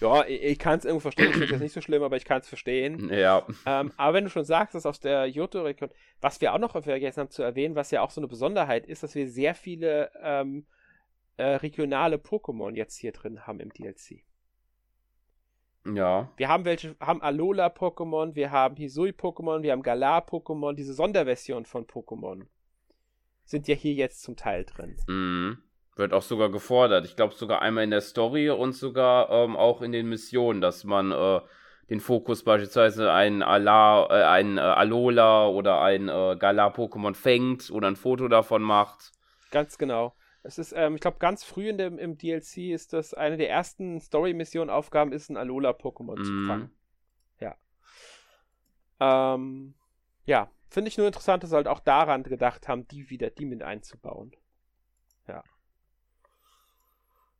Ja, ich, ich kann es irgendwo verstehen. Ich finde das nicht so schlimm, aber ich kann es verstehen. Ja. Ähm, aber wenn du schon sagst, dass aus der Johto-Region, was wir auch noch vergessen haben zu erwähnen, was ja auch so eine Besonderheit ist, dass wir sehr viele ähm, äh, regionale Pokémon jetzt hier drin haben im DLC. Ja. Wir haben welche, haben Alola-Pokémon, wir haben Hisui-Pokémon, wir haben Galar-Pokémon, diese Sonderversion von Pokémon sind ja hier jetzt zum Teil drin. Mhm. Wird auch sogar gefordert. Ich glaube sogar einmal in der Story und sogar ähm, auch in den Missionen, dass man äh, den Fokus beispielsweise ein Ala, äh, ein äh, Alola oder ein äh, Galar-Pokémon fängt oder ein Foto davon macht. Ganz genau. Es ist, ähm, ich glaube, ganz früh in dem, im DLC ist das eine der ersten Story-Mission-Aufgaben, ist ein Alola-Pokémon mm. zu mhm. fangen. Ja. Ähm, ja, Finde ich nur interessant, dass sie halt auch daran gedacht haben, die wieder, die mit einzubauen. Ja.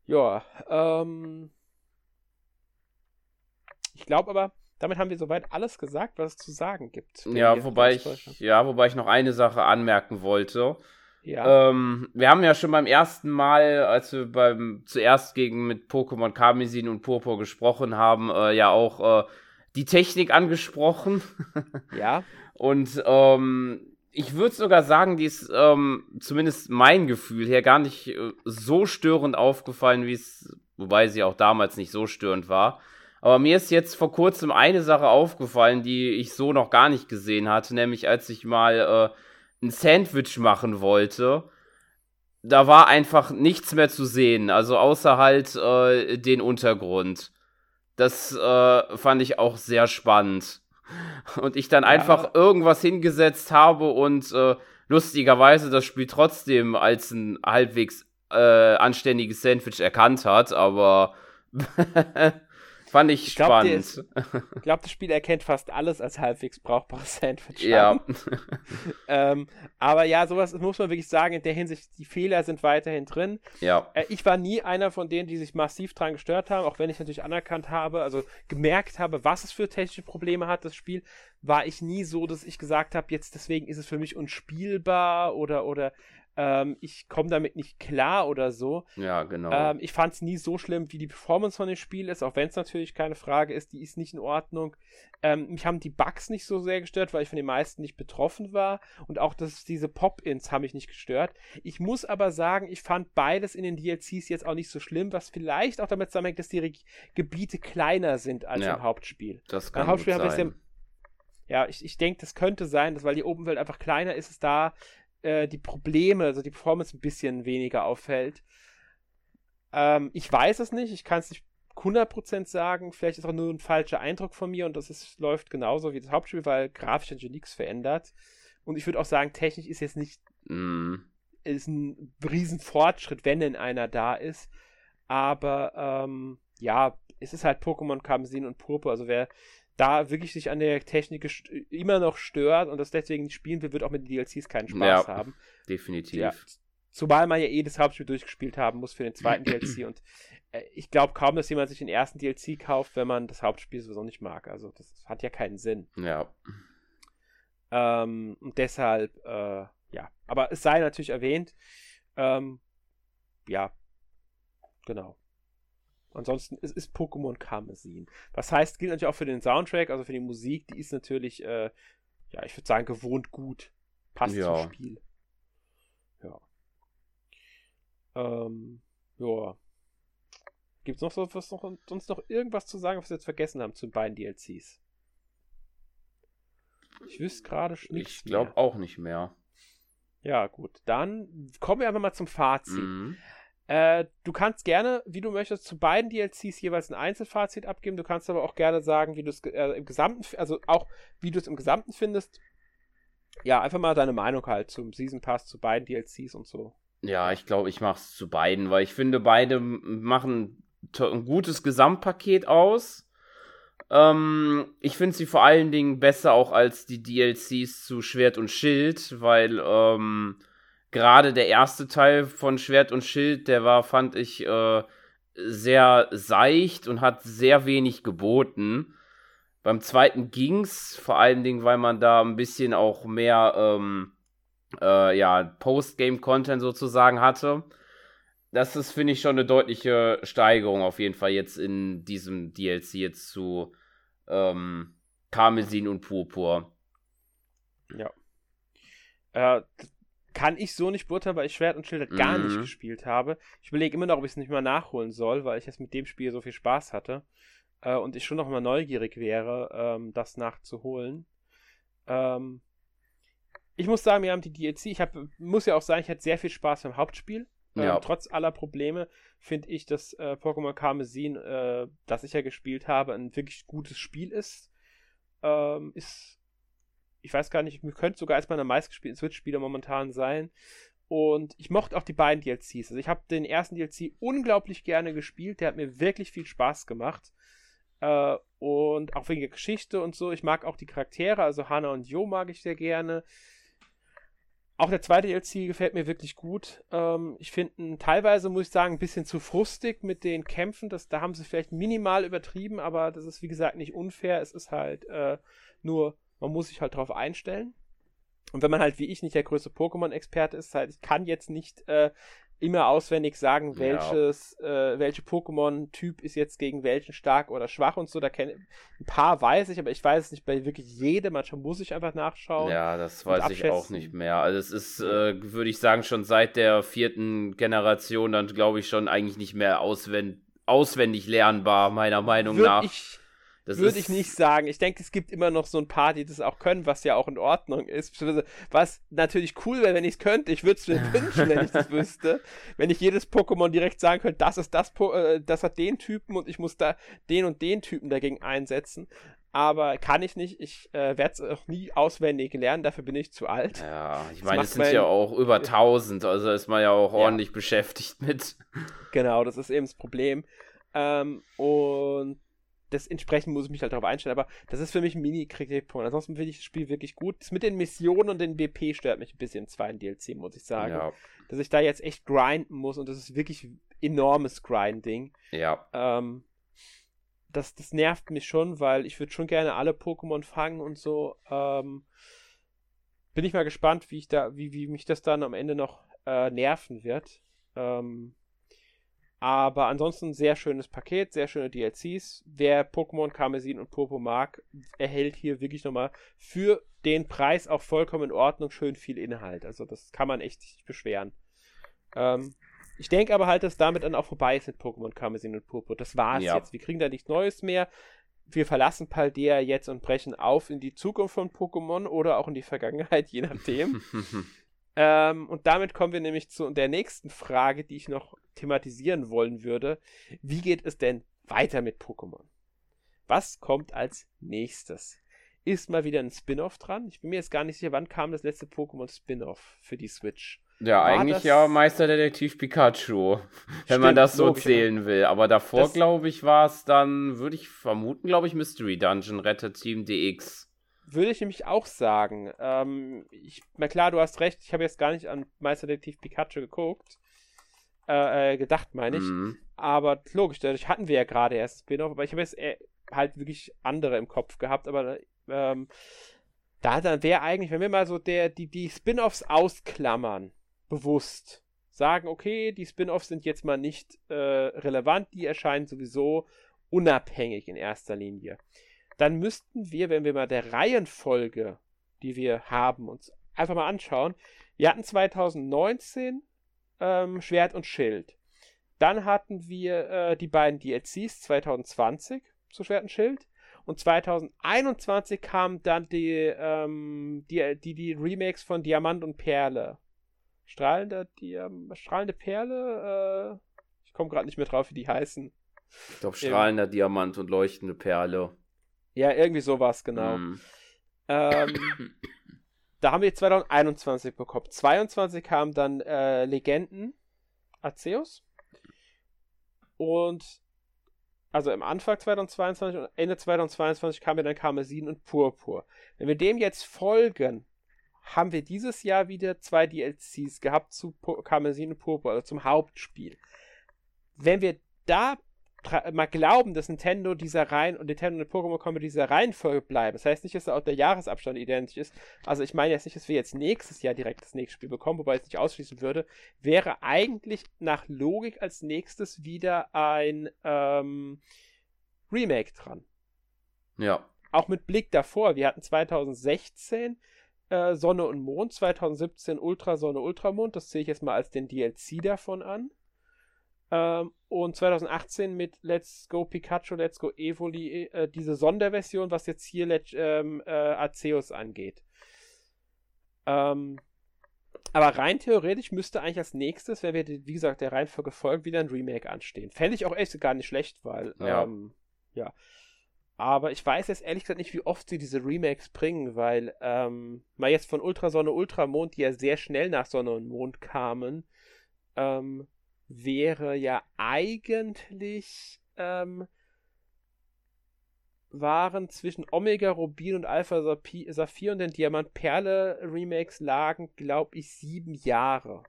Ja, ähm. Ich glaube aber, damit haben wir soweit alles gesagt, was es zu sagen gibt. Ja, wobei ich, ja, wobei ich noch eine Sache anmerken wollte. Ja. Ähm, wir haben ja schon beim ersten Mal, als wir beim zuerst gegen mit Pokémon Karmesin und Purpur gesprochen haben, äh, ja auch äh, die Technik angesprochen. [laughs] Ja. Und ähm, ich würde sogar sagen, die ist ähm, zumindest mein Gefühl her gar nicht äh, so störend aufgefallen, wie es, wobei sie auch damals nicht so störend war. Aber mir ist jetzt vor kurzem eine Sache aufgefallen, die ich so noch gar nicht gesehen hatte, nämlich als ich mal äh, ein Sandwich machen wollte. Da war einfach nichts mehr zu sehen, also außer halt äh, den Untergrund. Das äh, fand ich auch sehr spannend und ich dann ja. einfach irgendwas hingesetzt habe und äh, lustigerweise das Spiel trotzdem als ein halbwegs äh, anständiges Sandwich erkannt hat, aber [laughs] Fand ich, ich glaub, spannend. ich glaube, das Spiel erkennt fast alles als halbwegs brauchbares [laughs] Sandwich. Ja. [laughs] ähm, aber ja, sowas muss man wirklich sagen, in der Hinsicht, die Fehler sind weiterhin drin. Ja. Äh, ich war nie einer von denen, die sich massiv dran gestört haben, auch wenn ich natürlich anerkannt habe, also gemerkt habe, was es für technische Probleme hat, das Spiel, war ich nie so, dass ich gesagt habe, jetzt deswegen ist es für mich unspielbar oder, oder ähm, ich komme damit nicht klar oder so. Ja, genau. Ähm, ich fand es nie so schlimm, wie die Performance von dem Spiel ist, auch wenn es natürlich keine Frage ist, die ist nicht in Ordnung. Ähm, mich haben die Bugs nicht so sehr gestört, weil ich von den meisten nicht betroffen war und auch das, diese Pop-Ins haben mich nicht gestört. Ich muss aber sagen, ich fand beides in den DLCs jetzt auch nicht so schlimm, was vielleicht auch damit zusammenhängt, dass die Re Gebiete kleiner sind als ja, im Hauptspiel. Das kann Im Hauptspiel gut sein. Ja, ich, ich denke, das könnte sein, dass weil die Open Welt einfach kleiner ist, ist da äh, die Probleme, also die Performance ein bisschen weniger auffällt. Ähm, ich weiß es nicht, ich kann es nicht 100% sagen, vielleicht ist auch nur ein falscher Eindruck von mir und das ist, läuft genauso wie das Hauptspiel, weil grafisch natürlich nichts verändert. Und ich würde auch sagen, technisch ist jetzt nicht mm. ist ein Riesenfortschritt, wenn denn einer da ist. Aber ähm, ja, es ist halt Pokémon Kamsin und Purpur. Also wer da wirklich sich an der Technik immer noch stört und das deswegen nicht spielen will, wird auch mit den DLCs keinen Spaß ja, haben. Definitiv. Ja. Zumal man ja eh das Hauptspiel durchgespielt haben muss für den zweiten DLC [clears throat] und äh, ich glaube kaum, dass jemand sich den ersten DLC kauft, wenn man das Hauptspiel sowieso nicht mag. Also das hat ja keinen Sinn. Ja. Ähm, und deshalb, äh, ja. Aber es sei natürlich erwähnt, ähm, ja, genau. Ansonsten ist, ist Pokémon Karmesin. Was heißt, gilt natürlich auch für den Soundtrack, also für die Musik, die ist natürlich, äh, ja, ich würde sagen, gewohnt gut. Passt ja. zum Spiel. Ja. Ähm, ja. Gibt es noch, so, was noch sonst noch irgendwas zu sagen, was wir jetzt vergessen haben zu den beiden DLCs? Ich wüsste gerade nichts. Ich glaube auch nicht mehr. Ja, gut. Dann kommen wir einfach mal zum Fazit. Mhm. Äh, du kannst gerne, wie du möchtest, zu beiden DLCs jeweils ein Einzelfazit abgeben. Du kannst aber auch gerne sagen, wie du es äh, im Gesamten, also auch wie du es im Gesamten findest. Ja, einfach mal deine Meinung halt zum Season Pass, zu beiden DLCs und so. Ja, ich glaube, ich mache es zu beiden, weil ich finde, beide machen ein gutes Gesamtpaket aus. Ähm, ich finde sie vor allen Dingen besser auch als die DLCs zu Schwert und Schild, weil ähm, gerade der erste Teil von Schwert und Schild, der war, fand ich, äh, sehr seicht und hat sehr wenig geboten. Beim zweiten ging's, vor allen Dingen, weil man da ein bisschen auch mehr ähm, äh, ja, Postgame-Content sozusagen hatte. Das ist, finde ich, schon eine deutliche Steigerung auf jeden Fall jetzt in diesem DLC jetzt zu ähm, Karmesin und Purpur. Ja. Äh, kann ich so nicht beurteilen, weil ich Schwert und Schild halt gar mhm. nicht gespielt habe. Ich überlege immer noch, ob ich es nicht mal nachholen soll, weil ich jetzt mit dem Spiel so viel Spaß hatte. Äh, und ich schon noch mal neugierig wäre, ähm, das nachzuholen. Ähm, ich muss sagen, wir haben die DLC. Ich hab, muss ja auch sagen, ich hatte sehr viel Spaß beim Hauptspiel. Ähm, ja. trotz aller Probleme finde ich, dass äh, Pokémon Karmesin, äh, das ich ja gespielt habe, ein wirklich gutes Spiel ist. Ähm, ist ich weiß gar nicht, könnte sogar als meiner meistgespielten Switch-Spieler momentan sein. Und ich mochte auch die beiden DLCs. Also ich habe den ersten DLC unglaublich gerne gespielt. Der hat mir wirklich viel Spaß gemacht. Äh, und auch wegen der Geschichte und so. Ich mag auch die Charaktere. Also Hana und Jo mag ich sehr gerne. Auch der zweite DLC gefällt mir wirklich gut. Ähm, ich finde teilweise, muss ich sagen, ein bisschen zu frustig mit den Kämpfen. Das, da haben sie vielleicht minimal übertrieben, aber das ist, wie gesagt, nicht unfair. Es ist halt äh, nur man muss sich halt darauf einstellen. Und wenn man halt wie ich nicht der größte Pokémon-Experte ist, halt, ich kann jetzt nicht äh, immer auswendig sagen, welches, ja. äh, welche Pokémon-Typ ist jetzt gegen welchen stark oder schwach und so. Da kenne ein paar weiß ich, aber ich weiß es nicht bei wirklich jedem. Manchmal muss ich einfach nachschauen. Ja, das weiß ich auch nicht mehr. Also es ist, äh, würde ich sagen, schon seit der vierten Generation dann glaube ich schon eigentlich nicht mehr auswendig, auswendig lernbar, meiner Meinung Würd nach. Ich würde ich nicht sagen. Ich denke, es gibt immer noch so ein paar, die das auch können, was ja auch in Ordnung ist. Was natürlich cool wäre, wenn ich es könnte. Ich würde es mir [laughs] wünschen, wenn ich das wüsste. Wenn ich jedes Pokémon direkt sagen könnte, das ist das, po äh, das hat den Typen und ich muss da den und den Typen dagegen einsetzen. Aber kann ich nicht. Ich äh, werde es auch nie auswendig lernen. Dafür bin ich zu alt. Ja, ich meine, es sind ja auch über 1000. Also ist man ja auch ja. ordentlich beschäftigt mit. Genau, das ist eben das Problem. Ähm, und das entsprechend muss ich mich halt darauf einstellen. Aber das ist für mich ein Mini-Kritikpunkt. Ansonsten finde ich das Spiel wirklich gut. Das mit den Missionen und den BP stört mich ein bisschen im zweiten DLC, muss ich sagen. Ja. Dass ich da jetzt echt grinden muss und das ist wirklich enormes Grinding. Ja. Ähm, das, das nervt mich schon, weil ich würde schon gerne alle Pokémon fangen und so. Ähm, bin ich mal gespannt, wie ich da, wie, wie mich das dann am Ende noch äh, nerven wird. Ähm, aber ansonsten sehr schönes Paket, sehr schöne DLCs. Wer Pokémon Karmesin und Purpur mag, erhält hier wirklich nochmal für den Preis auch vollkommen in Ordnung schön viel Inhalt. Also das kann man echt nicht beschweren. Ähm, ich denke aber halt, dass damit dann auch vorbei ist mit Pokémon Karmesin und Purpur. Das war es ja. jetzt. Wir kriegen da nichts Neues mehr. Wir verlassen Paldea jetzt und brechen auf in die Zukunft von Pokémon oder auch in die Vergangenheit, je nachdem. [laughs] ähm, und damit kommen wir nämlich zu der nächsten Frage, die ich noch thematisieren wollen würde. Wie geht es denn weiter mit Pokémon? Was kommt als nächstes? Ist mal wieder ein Spin-off dran? Ich bin mir jetzt gar nicht sicher, wann kam das letzte Pokémon Spin-off für die Switch? Ja, War eigentlich das... ja Meisterdetektiv Pikachu, [laughs] wenn Stimmt, man das so logisch, zählen will. Aber davor, glaube ich, war es dann, würde ich vermuten, glaube ich, Mystery Dungeon Rettet Team DX. Würde ich nämlich auch sagen. Ähm, ich, na klar, du hast recht, ich habe jetzt gar nicht an Meisterdetektiv Pikachu geguckt. Äh, äh, gedacht, meine ich. Mhm. Aber logisch, dadurch hatten wir ja gerade erst Spin-off, aber ich habe jetzt äh, halt wirklich andere im Kopf gehabt, aber ähm, da dann wäre eigentlich, wenn wir mal so der, die, die Spin-offs ausklammern, bewusst sagen, okay, die Spin-offs sind jetzt mal nicht äh, relevant, die erscheinen sowieso unabhängig in erster Linie. Dann müssten wir, wenn wir mal der Reihenfolge, die wir haben, uns einfach mal anschauen. Wir hatten 2019 ähm, Schwert und Schild. Dann hatten wir äh, die beiden DLCs 2020 zu Schwert und Schild. Und 2021 kamen dann die, ähm, die, die, die Remakes von Diamant und Perle. Strahlende, Diam strahlende Perle, äh, ich komme gerade nicht mehr drauf, wie die heißen. Ich glaube, strahlender Diamant und leuchtende Perle. Ja, irgendwie sowas, genau. Mm. Ähm, da haben wir 2021 bekommen. 22 kamen dann äh, Legenden Arceus. Und also im Anfang 2022 und Ende 2022 kamen ja dann Karmesin und Purpur. Wenn wir dem jetzt folgen, haben wir dieses Jahr wieder zwei DLCs gehabt zu Karmesin und Purpur, also zum Hauptspiel. Wenn wir da mal glauben, dass Nintendo dieser Reihen und Nintendo und Pokémon kommen dieser Reihenfolge bleiben. Das heißt nicht, dass auch der Jahresabstand identisch ist. Also ich meine jetzt nicht, dass wir jetzt nächstes Jahr direkt das nächste Spiel bekommen, wobei ich es nicht ausschließen würde. Wäre eigentlich nach Logik als nächstes wieder ein ähm, Remake dran. Ja. Auch mit Blick davor. Wir hatten 2016 äh, Sonne und Mond, 2017 Ultrasonne, Ultramond. Das sehe ich jetzt mal als den DLC davon an. Ähm, und 2018 mit Let's Go Pikachu, Let's Go Evoli, äh, diese Sonderversion, was jetzt hier ähm, äh, Arceus angeht. Ähm, aber rein theoretisch müsste eigentlich als nächstes, wenn wir, wie gesagt, der Reihenfolge folgen, wieder ein Remake anstehen. Fände ich auch echt gar nicht schlecht, weil, ja. Ähm, ja. Aber ich weiß jetzt ehrlich gesagt nicht, wie oft sie diese Remakes bringen, weil ähm, mal jetzt von Ultrasonne, Ultramond, die ja sehr schnell nach Sonne und Mond kamen, ähm, wäre ja eigentlich ähm, waren zwischen Omega Rubin und Alpha Saphir und den Diamant Perle Remakes lagen, glaube ich, sieben Jahre.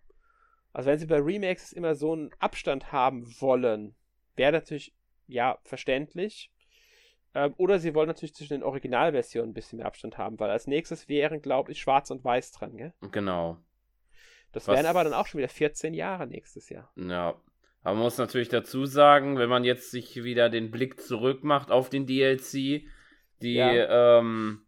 Also wenn sie bei Remakes immer so einen Abstand haben wollen, wäre natürlich, ja, verständlich. Ähm, oder sie wollen natürlich zwischen den Originalversionen ein bisschen mehr Abstand haben, weil als nächstes wären, glaube ich, Schwarz und Weiß dran, gell? Genau. Das Was, wären aber dann auch schon wieder 14 Jahre nächstes Jahr. Ja. Aber man muss natürlich dazu sagen, wenn man jetzt sich wieder den Blick zurück macht auf den DLC, die, ja. ähm,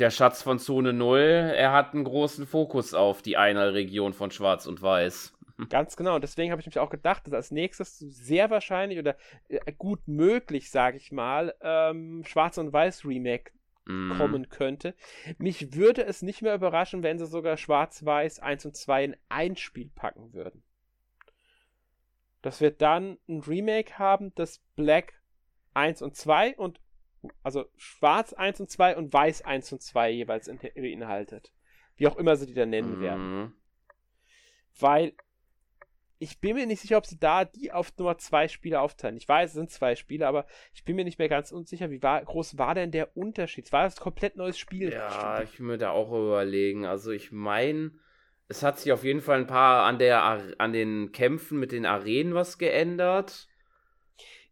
der Schatz von Zone 0, er hat einen großen Fokus auf die eine Region von Schwarz und Weiß. [laughs] Ganz genau. Und deswegen habe ich mich auch gedacht, dass als nächstes sehr wahrscheinlich oder äh, gut möglich, sage ich mal, ähm, Schwarz und Weiß Remake mm. kommen könnte. Mich würde es nicht mehr überraschen, wenn sie sogar Schwarz-Weiß 1 und 2 in ein Spiel packen würden. Dass wir dann ein Remake haben, das Black 1 und 2 und also Schwarz 1 und 2 und Weiß 1 und 2 jeweils beinhaltet. Wie auch immer sie die dann nennen mm. werden. Mhm. Weil ich bin mir nicht sicher, ob sie da die auf Nummer zwei Spiele aufteilen. Ich weiß, es sind zwei Spiele, aber ich bin mir nicht mehr ganz unsicher, wie war, groß war denn der Unterschied? War das ein komplett neues Spiel? Ja, ich will mir da auch überlegen. Also ich meine, es hat sich auf jeden Fall ein paar an der an den Kämpfen mit den Arenen was geändert.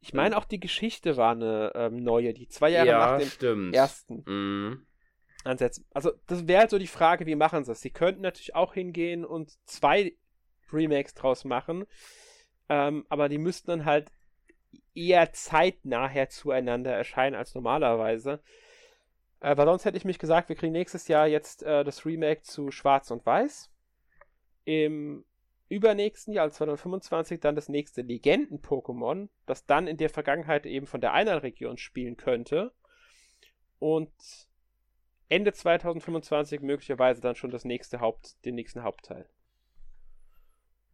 Ich meine auch die Geschichte war eine ähm, neue, die zwei Jahre ja, nach dem stimmt. ersten. Mhm. ansetzen. Also, das wäre halt so die Frage, wie machen sie es? Sie könnten natürlich auch hingehen und zwei Remakes draus machen, ähm, aber die müssten dann halt eher zeitnah zueinander erscheinen als normalerweise. Äh, weil sonst hätte ich mich gesagt, wir kriegen nächstes Jahr jetzt äh, das Remake zu Schwarz und Weiß. Im übernächsten Jahr, also 2025, dann das nächste Legenden-Pokémon, das dann in der Vergangenheit eben von der Einheilregion spielen könnte. Und Ende 2025 möglicherweise dann schon das nächste Haupt, den nächsten Hauptteil.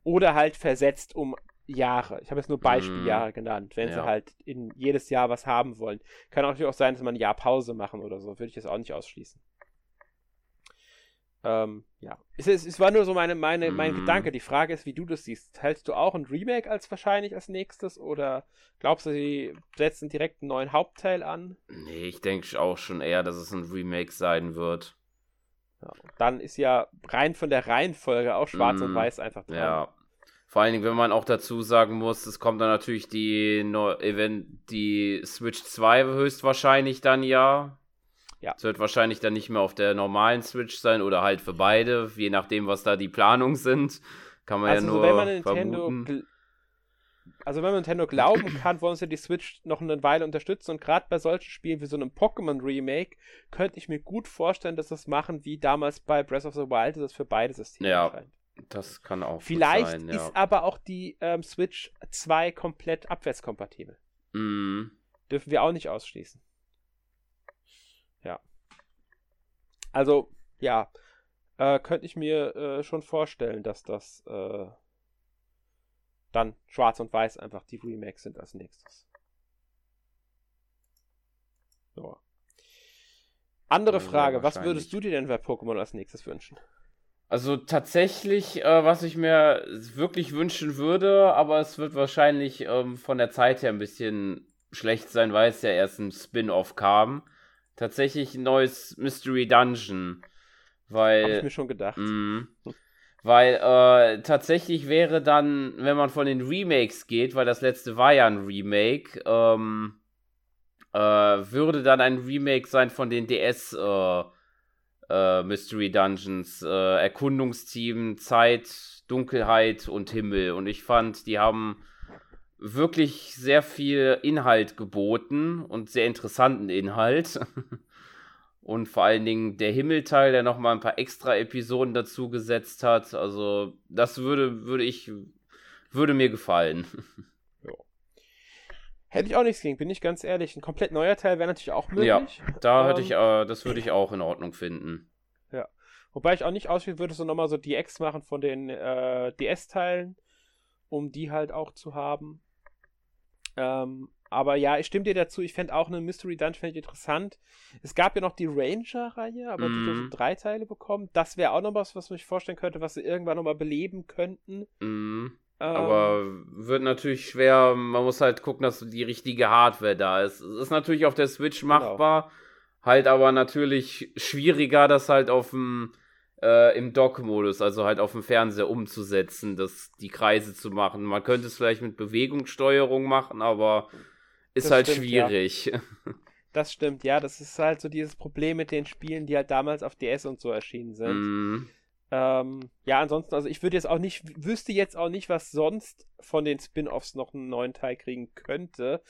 Oder halt versetzt um Jahre. Ich habe jetzt nur Beispieljahre mm, genannt, wenn ja. sie halt in jedes Jahr was haben wollen. Kann auch natürlich auch sein, dass man ein Jahr Pause machen oder so. Würde ich jetzt auch nicht ausschließen. Ähm, ja. Es, es, es, war nur so meine, meine, mein mm. Gedanke. Die Frage ist, wie du das siehst. Hältst du auch ein Remake als wahrscheinlich als nächstes oder glaubst du, sie setzen direkt einen neuen Hauptteil an? Nee, ich denke auch schon eher, dass es ein Remake sein wird. Ja, dann ist ja rein von der Reihenfolge auch Schwarz mm, und Weiß einfach dran. Ja. Vor allen Dingen, wenn man auch dazu sagen muss, es kommt dann natürlich die, Event, die Switch 2 höchstwahrscheinlich dann ja. Ja. Es wird wahrscheinlich dann nicht mehr auf der normalen Switch sein oder halt für beide, je nachdem, was da die Planungen sind. Kann man also ja nur. Wenn man Nintendo also wenn man Nintendo glauben kann, wollen sie die Switch noch eine Weile unterstützen und gerade bei solchen Spielen wie so einem Pokémon Remake könnte ich mir gut vorstellen, dass das machen wie damals bei Breath of the Wild, dass es für beide Systeme ja. Erscheint. Das kann auch Vielleicht sein, ja. ist aber auch die ähm, Switch 2 komplett abwärtskompatibel. Mm. Dürfen wir auch nicht ausschließen. Ja. Also, ja. Äh, könnte ich mir äh, schon vorstellen, dass das äh, dann schwarz und weiß einfach die Remakes sind als nächstes. So. Andere Frage, was würdest du dir denn bei Pokémon als nächstes wünschen? Also tatsächlich, äh, was ich mir wirklich wünschen würde, aber es wird wahrscheinlich ähm, von der Zeit her ein bisschen schlecht sein, weil es ja erst ein Spin-off kam. Tatsächlich ein neues Mystery Dungeon. Weil. Hab ich mir schon gedacht. Mh, weil äh, tatsächlich wäre dann, wenn man von den Remakes geht, weil das letzte war ja ein Remake, ähm, äh, würde dann ein Remake sein von den DS- äh, Mystery Dungeons, äh, Erkundungsteam, Zeit, Dunkelheit und Himmel. Und ich fand, die haben wirklich sehr viel Inhalt geboten und sehr interessanten Inhalt. [laughs] und vor allen Dingen der Himmelteil, der nochmal ein paar extra Episoden dazu gesetzt hat. Also, das würde, würde ich, würde mir gefallen. [laughs] Hätte ich auch nichts gegen, bin ich ganz ehrlich. Ein komplett neuer Teil wäre natürlich auch möglich. Ja, da ähm, hätte ich, äh, das würde ich auch in Ordnung finden. Ja. Wobei ich auch nicht ausschließen würde, so nochmal so DX machen von den äh, DS-Teilen, um die halt auch zu haben. Ähm, aber ja, ich stimme dir dazu. Ich fände auch eine Mystery Dungeon interessant. Es gab ja noch die Ranger-Reihe, aber mm. die so drei Teile bekommen. Das wäre auch noch was, was ich mir vorstellen könnte, was sie irgendwann nochmal beleben könnten. Mm. Aber ähm. wird natürlich schwer. Man muss halt gucken, dass die richtige Hardware da ist. Es ist natürlich auf der Switch genau. machbar. Genau. Halt aber natürlich schwieriger, das halt auf dem äh, im Dock-Modus, also halt auf dem Fernseher umzusetzen, das, die Kreise zu machen. Man könnte es vielleicht mit Bewegungssteuerung machen, aber ist das halt stimmt, schwierig. Ja. [laughs] Das stimmt, ja. Das ist halt so dieses Problem mit den Spielen, die halt damals auf DS und so erschienen sind. Mm. Ähm, ja, ansonsten, also ich würde jetzt auch nicht, wüsste jetzt auch nicht, was sonst von den Spin-offs noch einen neuen Teil kriegen könnte.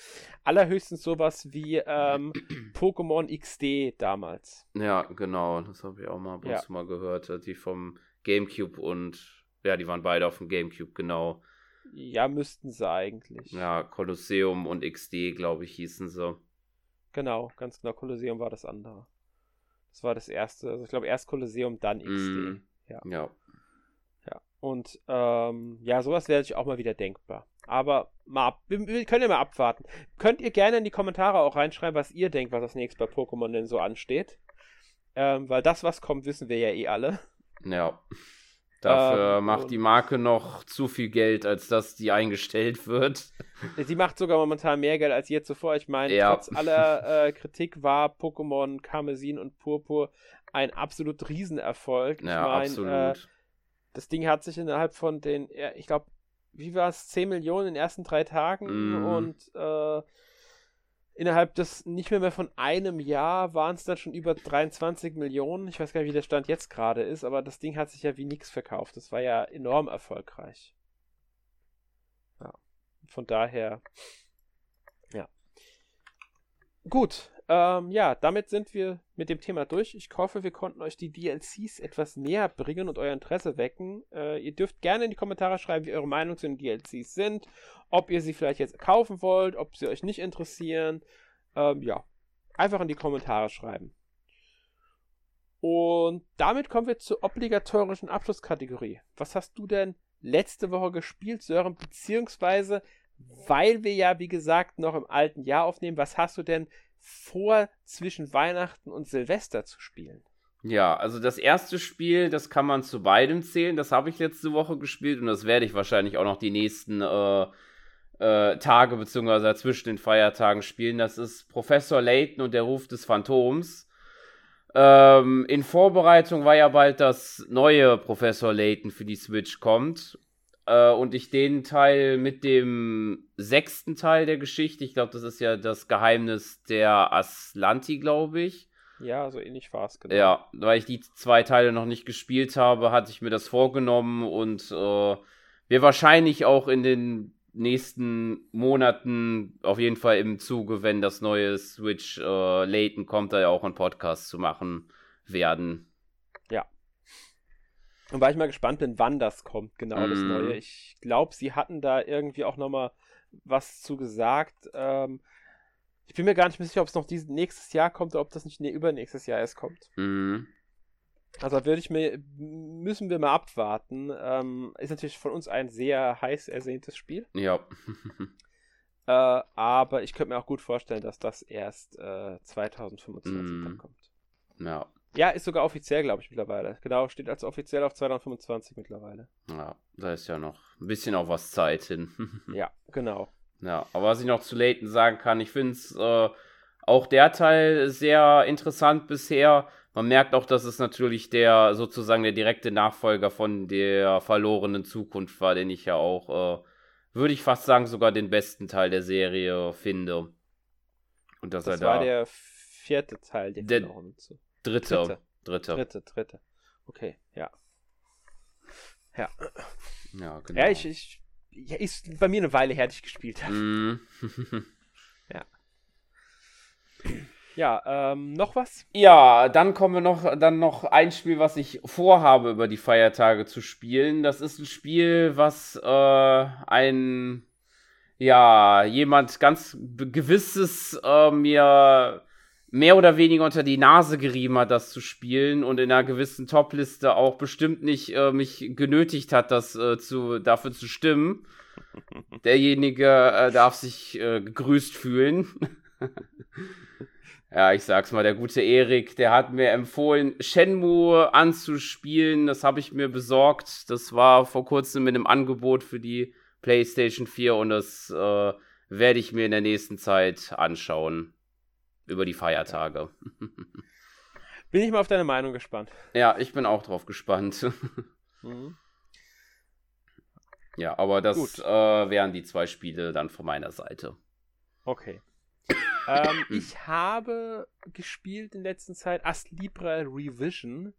Allerhöchstens sowas wie ähm, [clears throat] Pokémon XD damals. Ja, genau, das habe ich auch mal, ja. mal gehört. Die vom GameCube und ja, die waren beide auf dem GameCube, genau. Ja, müssten sie eigentlich. Ja, Kolosseum und XD, glaube ich, hießen sie. Genau, ganz genau. Kolosseum war das andere. Das war das erste. Also ich glaube erst Kolosseum, dann XD. Mm. Ja. Ja. Ja. Und ähm, ja, sowas wäre natürlich auch mal wieder denkbar. Aber mal ab, wir, wir, können ja mal abwarten. Könnt ihr gerne in die Kommentare auch reinschreiben, was ihr denkt, was das nächste bei Pokémon denn so ansteht. Ähm, weil das, was kommt, wissen wir ja eh alle. Ja. Dafür ähm, macht die Marke noch zu viel Geld, als dass die eingestellt wird. Sie macht sogar momentan mehr Geld als je zuvor. Ich meine, ja. trotz aller äh, Kritik war Pokémon Karmesin und Purpur ein absolut Riesenerfolg. Ja, ich mein, absolut. Äh, das Ding hat sich innerhalb von den, ich glaube, wie war es, 10 Millionen in den ersten drei Tagen mm. und äh, innerhalb des nicht mehr, mehr von einem Jahr waren es dann schon über 23 Millionen. Ich weiß gar nicht, wie der Stand jetzt gerade ist, aber das Ding hat sich ja wie nichts verkauft. Das war ja enorm erfolgreich. Ja. Von daher, ja. Gut, ähm, ja, damit sind wir mit dem Thema durch. Ich hoffe, wir konnten euch die DLCs etwas näher bringen und euer Interesse wecken. Äh, ihr dürft gerne in die Kommentare schreiben, wie eure Meinung zu den DLCs sind, ob ihr sie vielleicht jetzt kaufen wollt, ob sie euch nicht interessieren. Ähm, ja, einfach in die Kommentare schreiben. Und damit kommen wir zur obligatorischen Abschlusskategorie. Was hast du denn letzte Woche gespielt, Sören? Beziehungsweise, weil wir ja, wie gesagt, noch im alten Jahr aufnehmen, was hast du denn vor zwischen Weihnachten und Silvester zu spielen. Ja, also das erste Spiel, das kann man zu beidem zählen. Das habe ich letzte Woche gespielt und das werde ich wahrscheinlich auch noch die nächsten äh, äh, Tage beziehungsweise zwischen den Feiertagen spielen. Das ist Professor Layton und der Ruf des Phantoms. Ähm, in Vorbereitung war ja bald das neue Professor Layton für die Switch kommt äh, und ich den Teil mit dem sechsten Teil der Geschichte, ich glaube, das ist ja das Geheimnis der Aslanti, glaube ich. Ja, so ähnlich war es, genau. Ja, weil ich die zwei Teile noch nicht gespielt habe, hatte ich mir das vorgenommen und äh, wir wahrscheinlich auch in den nächsten Monaten auf jeden Fall im Zuge, wenn das neue Switch äh, Layton kommt, da ja auch einen Podcast zu machen werden. Und weil ich mal gespannt bin, wann das kommt, genau mm. das mhm. Neue. Ich glaube, sie hatten da irgendwie auch nochmal was zu gesagt. Ähm, ich bin mir gar nicht mehr sicher, ob es noch dieses nächstes Jahr kommt oder ob das nicht nee, übernächstes Jahr erst kommt. Mm. Also würde ich mir, müssen wir mal abwarten. Ähm, ist natürlich von uns ein sehr heiß ersehntes Spiel. Ja. [laughs] äh, aber ich könnte mir auch gut vorstellen, dass das erst äh, 2025 mm. dann kommt. Ja. Ja, ist sogar offiziell, glaube ich, mittlerweile. Genau, steht als offiziell auf 2025 mittlerweile. Ja, da ist ja noch ein bisschen auch was Zeit hin. [laughs] ja, genau. Ja, aber was ich noch zu Layton sagen kann, ich finde es äh, auch der Teil sehr interessant bisher. Man merkt auch, dass es natürlich der sozusagen der direkte Nachfolger von der verlorenen Zukunft war, den ich ja auch, äh, würde ich fast sagen, sogar den besten Teil der Serie finde. Und dass das er war da, der vierte Teil der, der verlorenen Zukunft. Dritte. Dritte. Dritte. Dritte, dritte. Okay, ja. Ja. Ja, genau. Ja, ich, ich ja, ist bei mir eine Weile her, dass ich gespielt habe. Mm. [laughs] ja. Ja, ähm, noch was? Ja, dann kommen wir noch, dann noch ein Spiel, was ich vorhabe, über die Feiertage zu spielen. Das ist ein Spiel, was äh, ein, ja, jemand ganz gewisses äh, mir mehr oder weniger unter die Nase gerieben hat, das zu spielen und in einer gewissen Topliste auch bestimmt nicht äh, mich genötigt hat, das äh, zu, dafür zu stimmen. [laughs] Derjenige äh, darf sich äh, gegrüßt fühlen. [laughs] ja, ich sag's mal, der gute Erik, der hat mir empfohlen, Shenmue anzuspielen. Das habe ich mir besorgt. Das war vor kurzem mit einem Angebot für die PlayStation 4 und das äh, werde ich mir in der nächsten Zeit anschauen über die Feiertage. [laughs] Bin ich mal auf deine Meinung gespannt. Ja, ich bin auch drauf gespannt. [laughs] Mhm. Ja, aber das äh, wären die zwei Spiele dann von meiner Seite. Okay. [coughs] ähm, ich habe gespielt in letzter Zeit Ast Libra Revision.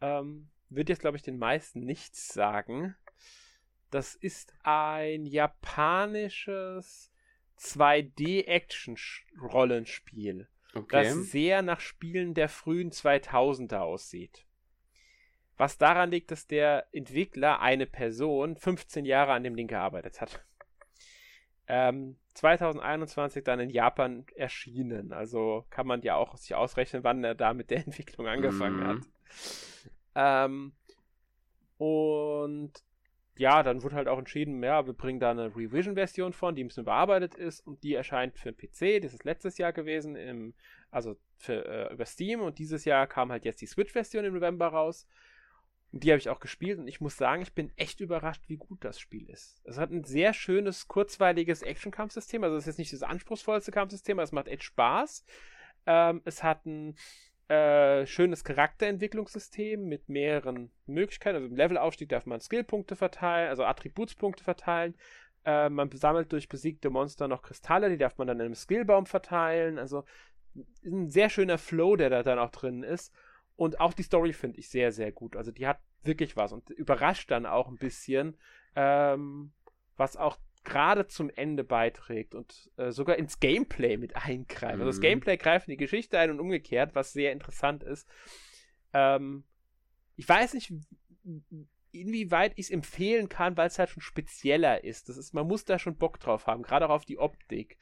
Ähm, wird jetzt, glaube ich, den meisten nichts sagen. Das ist ein japanisches 2D-Action-Rollenspiel, okay. das sehr nach Spielen der frühen 2000er aussieht. Was daran liegt, dass der Entwickler, eine Person, 15 Jahre an dem Ding gearbeitet hat. Ähm, 2021 dann in Japan erschienen. Also kann man ja auch sich ausrechnen, wann er da mit der [laughs] Entwicklung angefangen mhm. hat. Ähm, und ja, dann wurde halt auch entschieden, ja, wir bringen da eine Revision-Version von, die ein bisschen bearbeitet ist und die erscheint für den PC. Das ist letztes Jahr gewesen, im, also für, äh, über Steam und dieses Jahr kam halt jetzt die Switch-Version im November raus. Und die habe ich auch gespielt und ich muss sagen, ich bin echt überrascht, wie gut das Spiel ist. Es hat ein sehr schönes, kurzweiliges Action-Kampfsystem. Also, es ist jetzt nicht das anspruchsvollste Kampfsystem, aber es macht echt Spaß. Ähm, es hat ein äh, schönes Charakterentwicklungssystem mit mehreren Möglichkeiten. Also im Levelaufstieg darf man Skillpunkte verteilen, also Attributspunkte verteilen. Äh, man sammelt durch besiegte Monster noch Kristalle, die darf man dann in einem Skillbaum verteilen. Also ein sehr schöner Flow, der da dann auch drin ist. Und auch die Story finde ich sehr, sehr gut. Also die hat wirklich was und überrascht dann auch ein bisschen, ähm, was auch gerade zum Ende beiträgt und äh, sogar ins Gameplay mit eingreift. Mhm. Also das mhm. Gameplay greift in die Geschichte ein und umgekehrt, was sehr interessant ist. Ähm, ich weiß nicht, inwieweit ich es empfehlen kann, weil es halt schon spezieller ist. Das ist. Man muss da schon Bock drauf haben, gerade auch auf die Optik.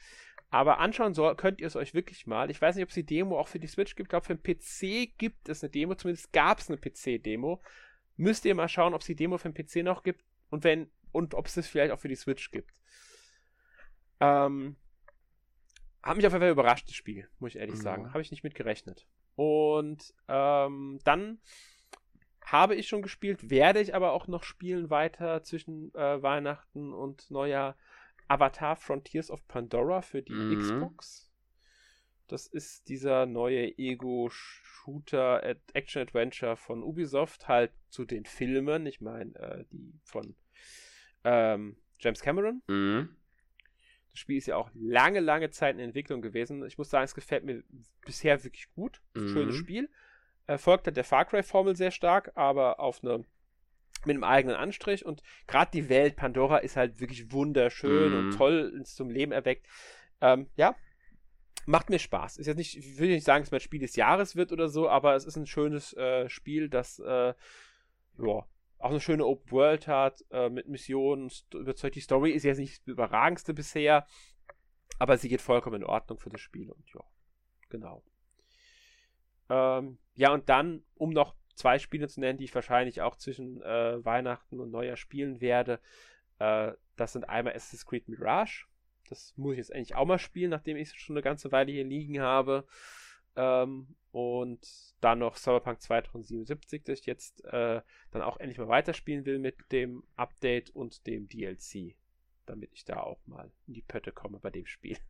Aber anschauen soll, könnt ihr es euch wirklich mal. Ich weiß nicht, ob es die Demo auch für die Switch gibt. Ich glaube, für den PC gibt es eine Demo. Zumindest gab es eine PC-Demo. Müsst ihr mal schauen, ob es die Demo für den PC noch gibt. Und wenn, und ob es das vielleicht auch für die Switch gibt. Ähm, hat mich auf jeden Fall überrascht, das Spiel, muss ich ehrlich mhm. sagen. Habe ich nicht mit gerechnet. Und ähm, dann habe ich schon gespielt, werde ich aber auch noch spielen weiter zwischen äh, Weihnachten und Neujahr. Avatar Frontiers of Pandora für die mhm. Xbox. Das ist dieser neue Ego-Shooter Action-Adventure von Ubisoft, halt zu den Filmen. Ich meine, äh, die von ähm, James Cameron. Mhm. Das Spiel ist ja auch lange, lange Zeit in Entwicklung gewesen. Ich muss sagen, es gefällt mir bisher wirklich gut. Mhm. Schönes Spiel. Äh, folgt halt der Far Cry-Formel sehr stark, aber auf eine mit einem eigenen Anstrich und gerade die Welt Pandora ist halt wirklich wunderschön mm. und mhm. toll zum Leben erweckt. Ähm, ja, macht mir Spaß. Ist jetzt nicht, ich will nicht sagen, dass mein Spiel des Jahres wird oder so, aber es ist ein schönes äh, Spiel, das äh, ja, auch eine schöne Open World hat, äh, mit Missionen, überzeugt. Die Story ist jetzt nicht das überragendste bisher, aber sie geht vollkommen in Ordnung für das Spiel und ja, genau. Ähm, ja, und dann, um noch zwei Spiele zu nennen, die ich wahrscheinlich auch zwischen äh, Weihnachten und Neujahr spielen werde, äh, das sind einmal Assassin's Creed Mirage. Das muss ich jetzt eigentlich auch mal spielen, nachdem ich es schon eine ganze Weile hier liegen habe. Ähm, und dann noch Cyberpunk 2077, das ich jetzt äh, dann auch endlich mal weiterspielen will mit dem Update und dem DLC, damit ich da auch mal in die Pötte komme bei dem Spiel. [laughs]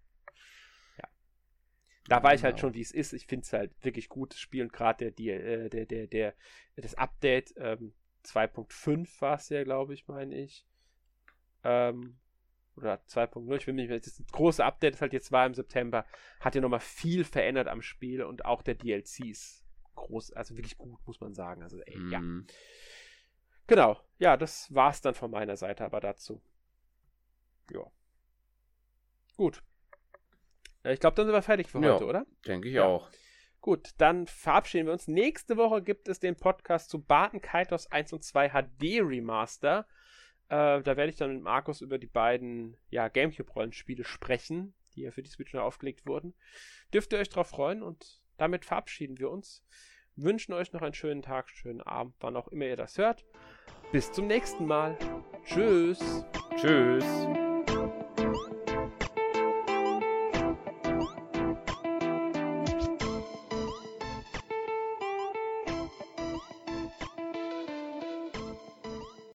Da weiß ich halt genau. schon, wie es ist. Ich finde es halt wirklich gut, das Spiel und gerade der, äh, der, der, der, das Update ähm, 2.5 war es ja, glaube ich, meine ich. Ähm, oder 2.0, ich will mich nicht das große Update, das halt jetzt war im September, hat ja nochmal viel verändert am Spiel und auch der DLC ist groß, also wirklich gut, muss man sagen. Also, ey, mm. ja. Mhm. Genau, ja, das war's dann von meiner Seite aber dazu. Ja. Gut. Ich glaube, dann sind wir fertig für ja, heute, oder? Denke ich ja. auch. Gut, dann verabschieden wir uns. Nächste Woche gibt es den Podcast zu Barton Kaitos 1 und 2 HD Remaster. Äh, da werde ich dann mit Markus über die beiden ja, Gamecube-Rollenspiele sprechen, die ja für die Switch noch aufgelegt wurden. Dürft ihr euch darauf freuen und damit verabschieden wir uns. Wünschen euch noch einen schönen Tag, schönen Abend, wann auch immer ihr das hört. Bis zum nächsten Mal. Tschüss. Tschüss.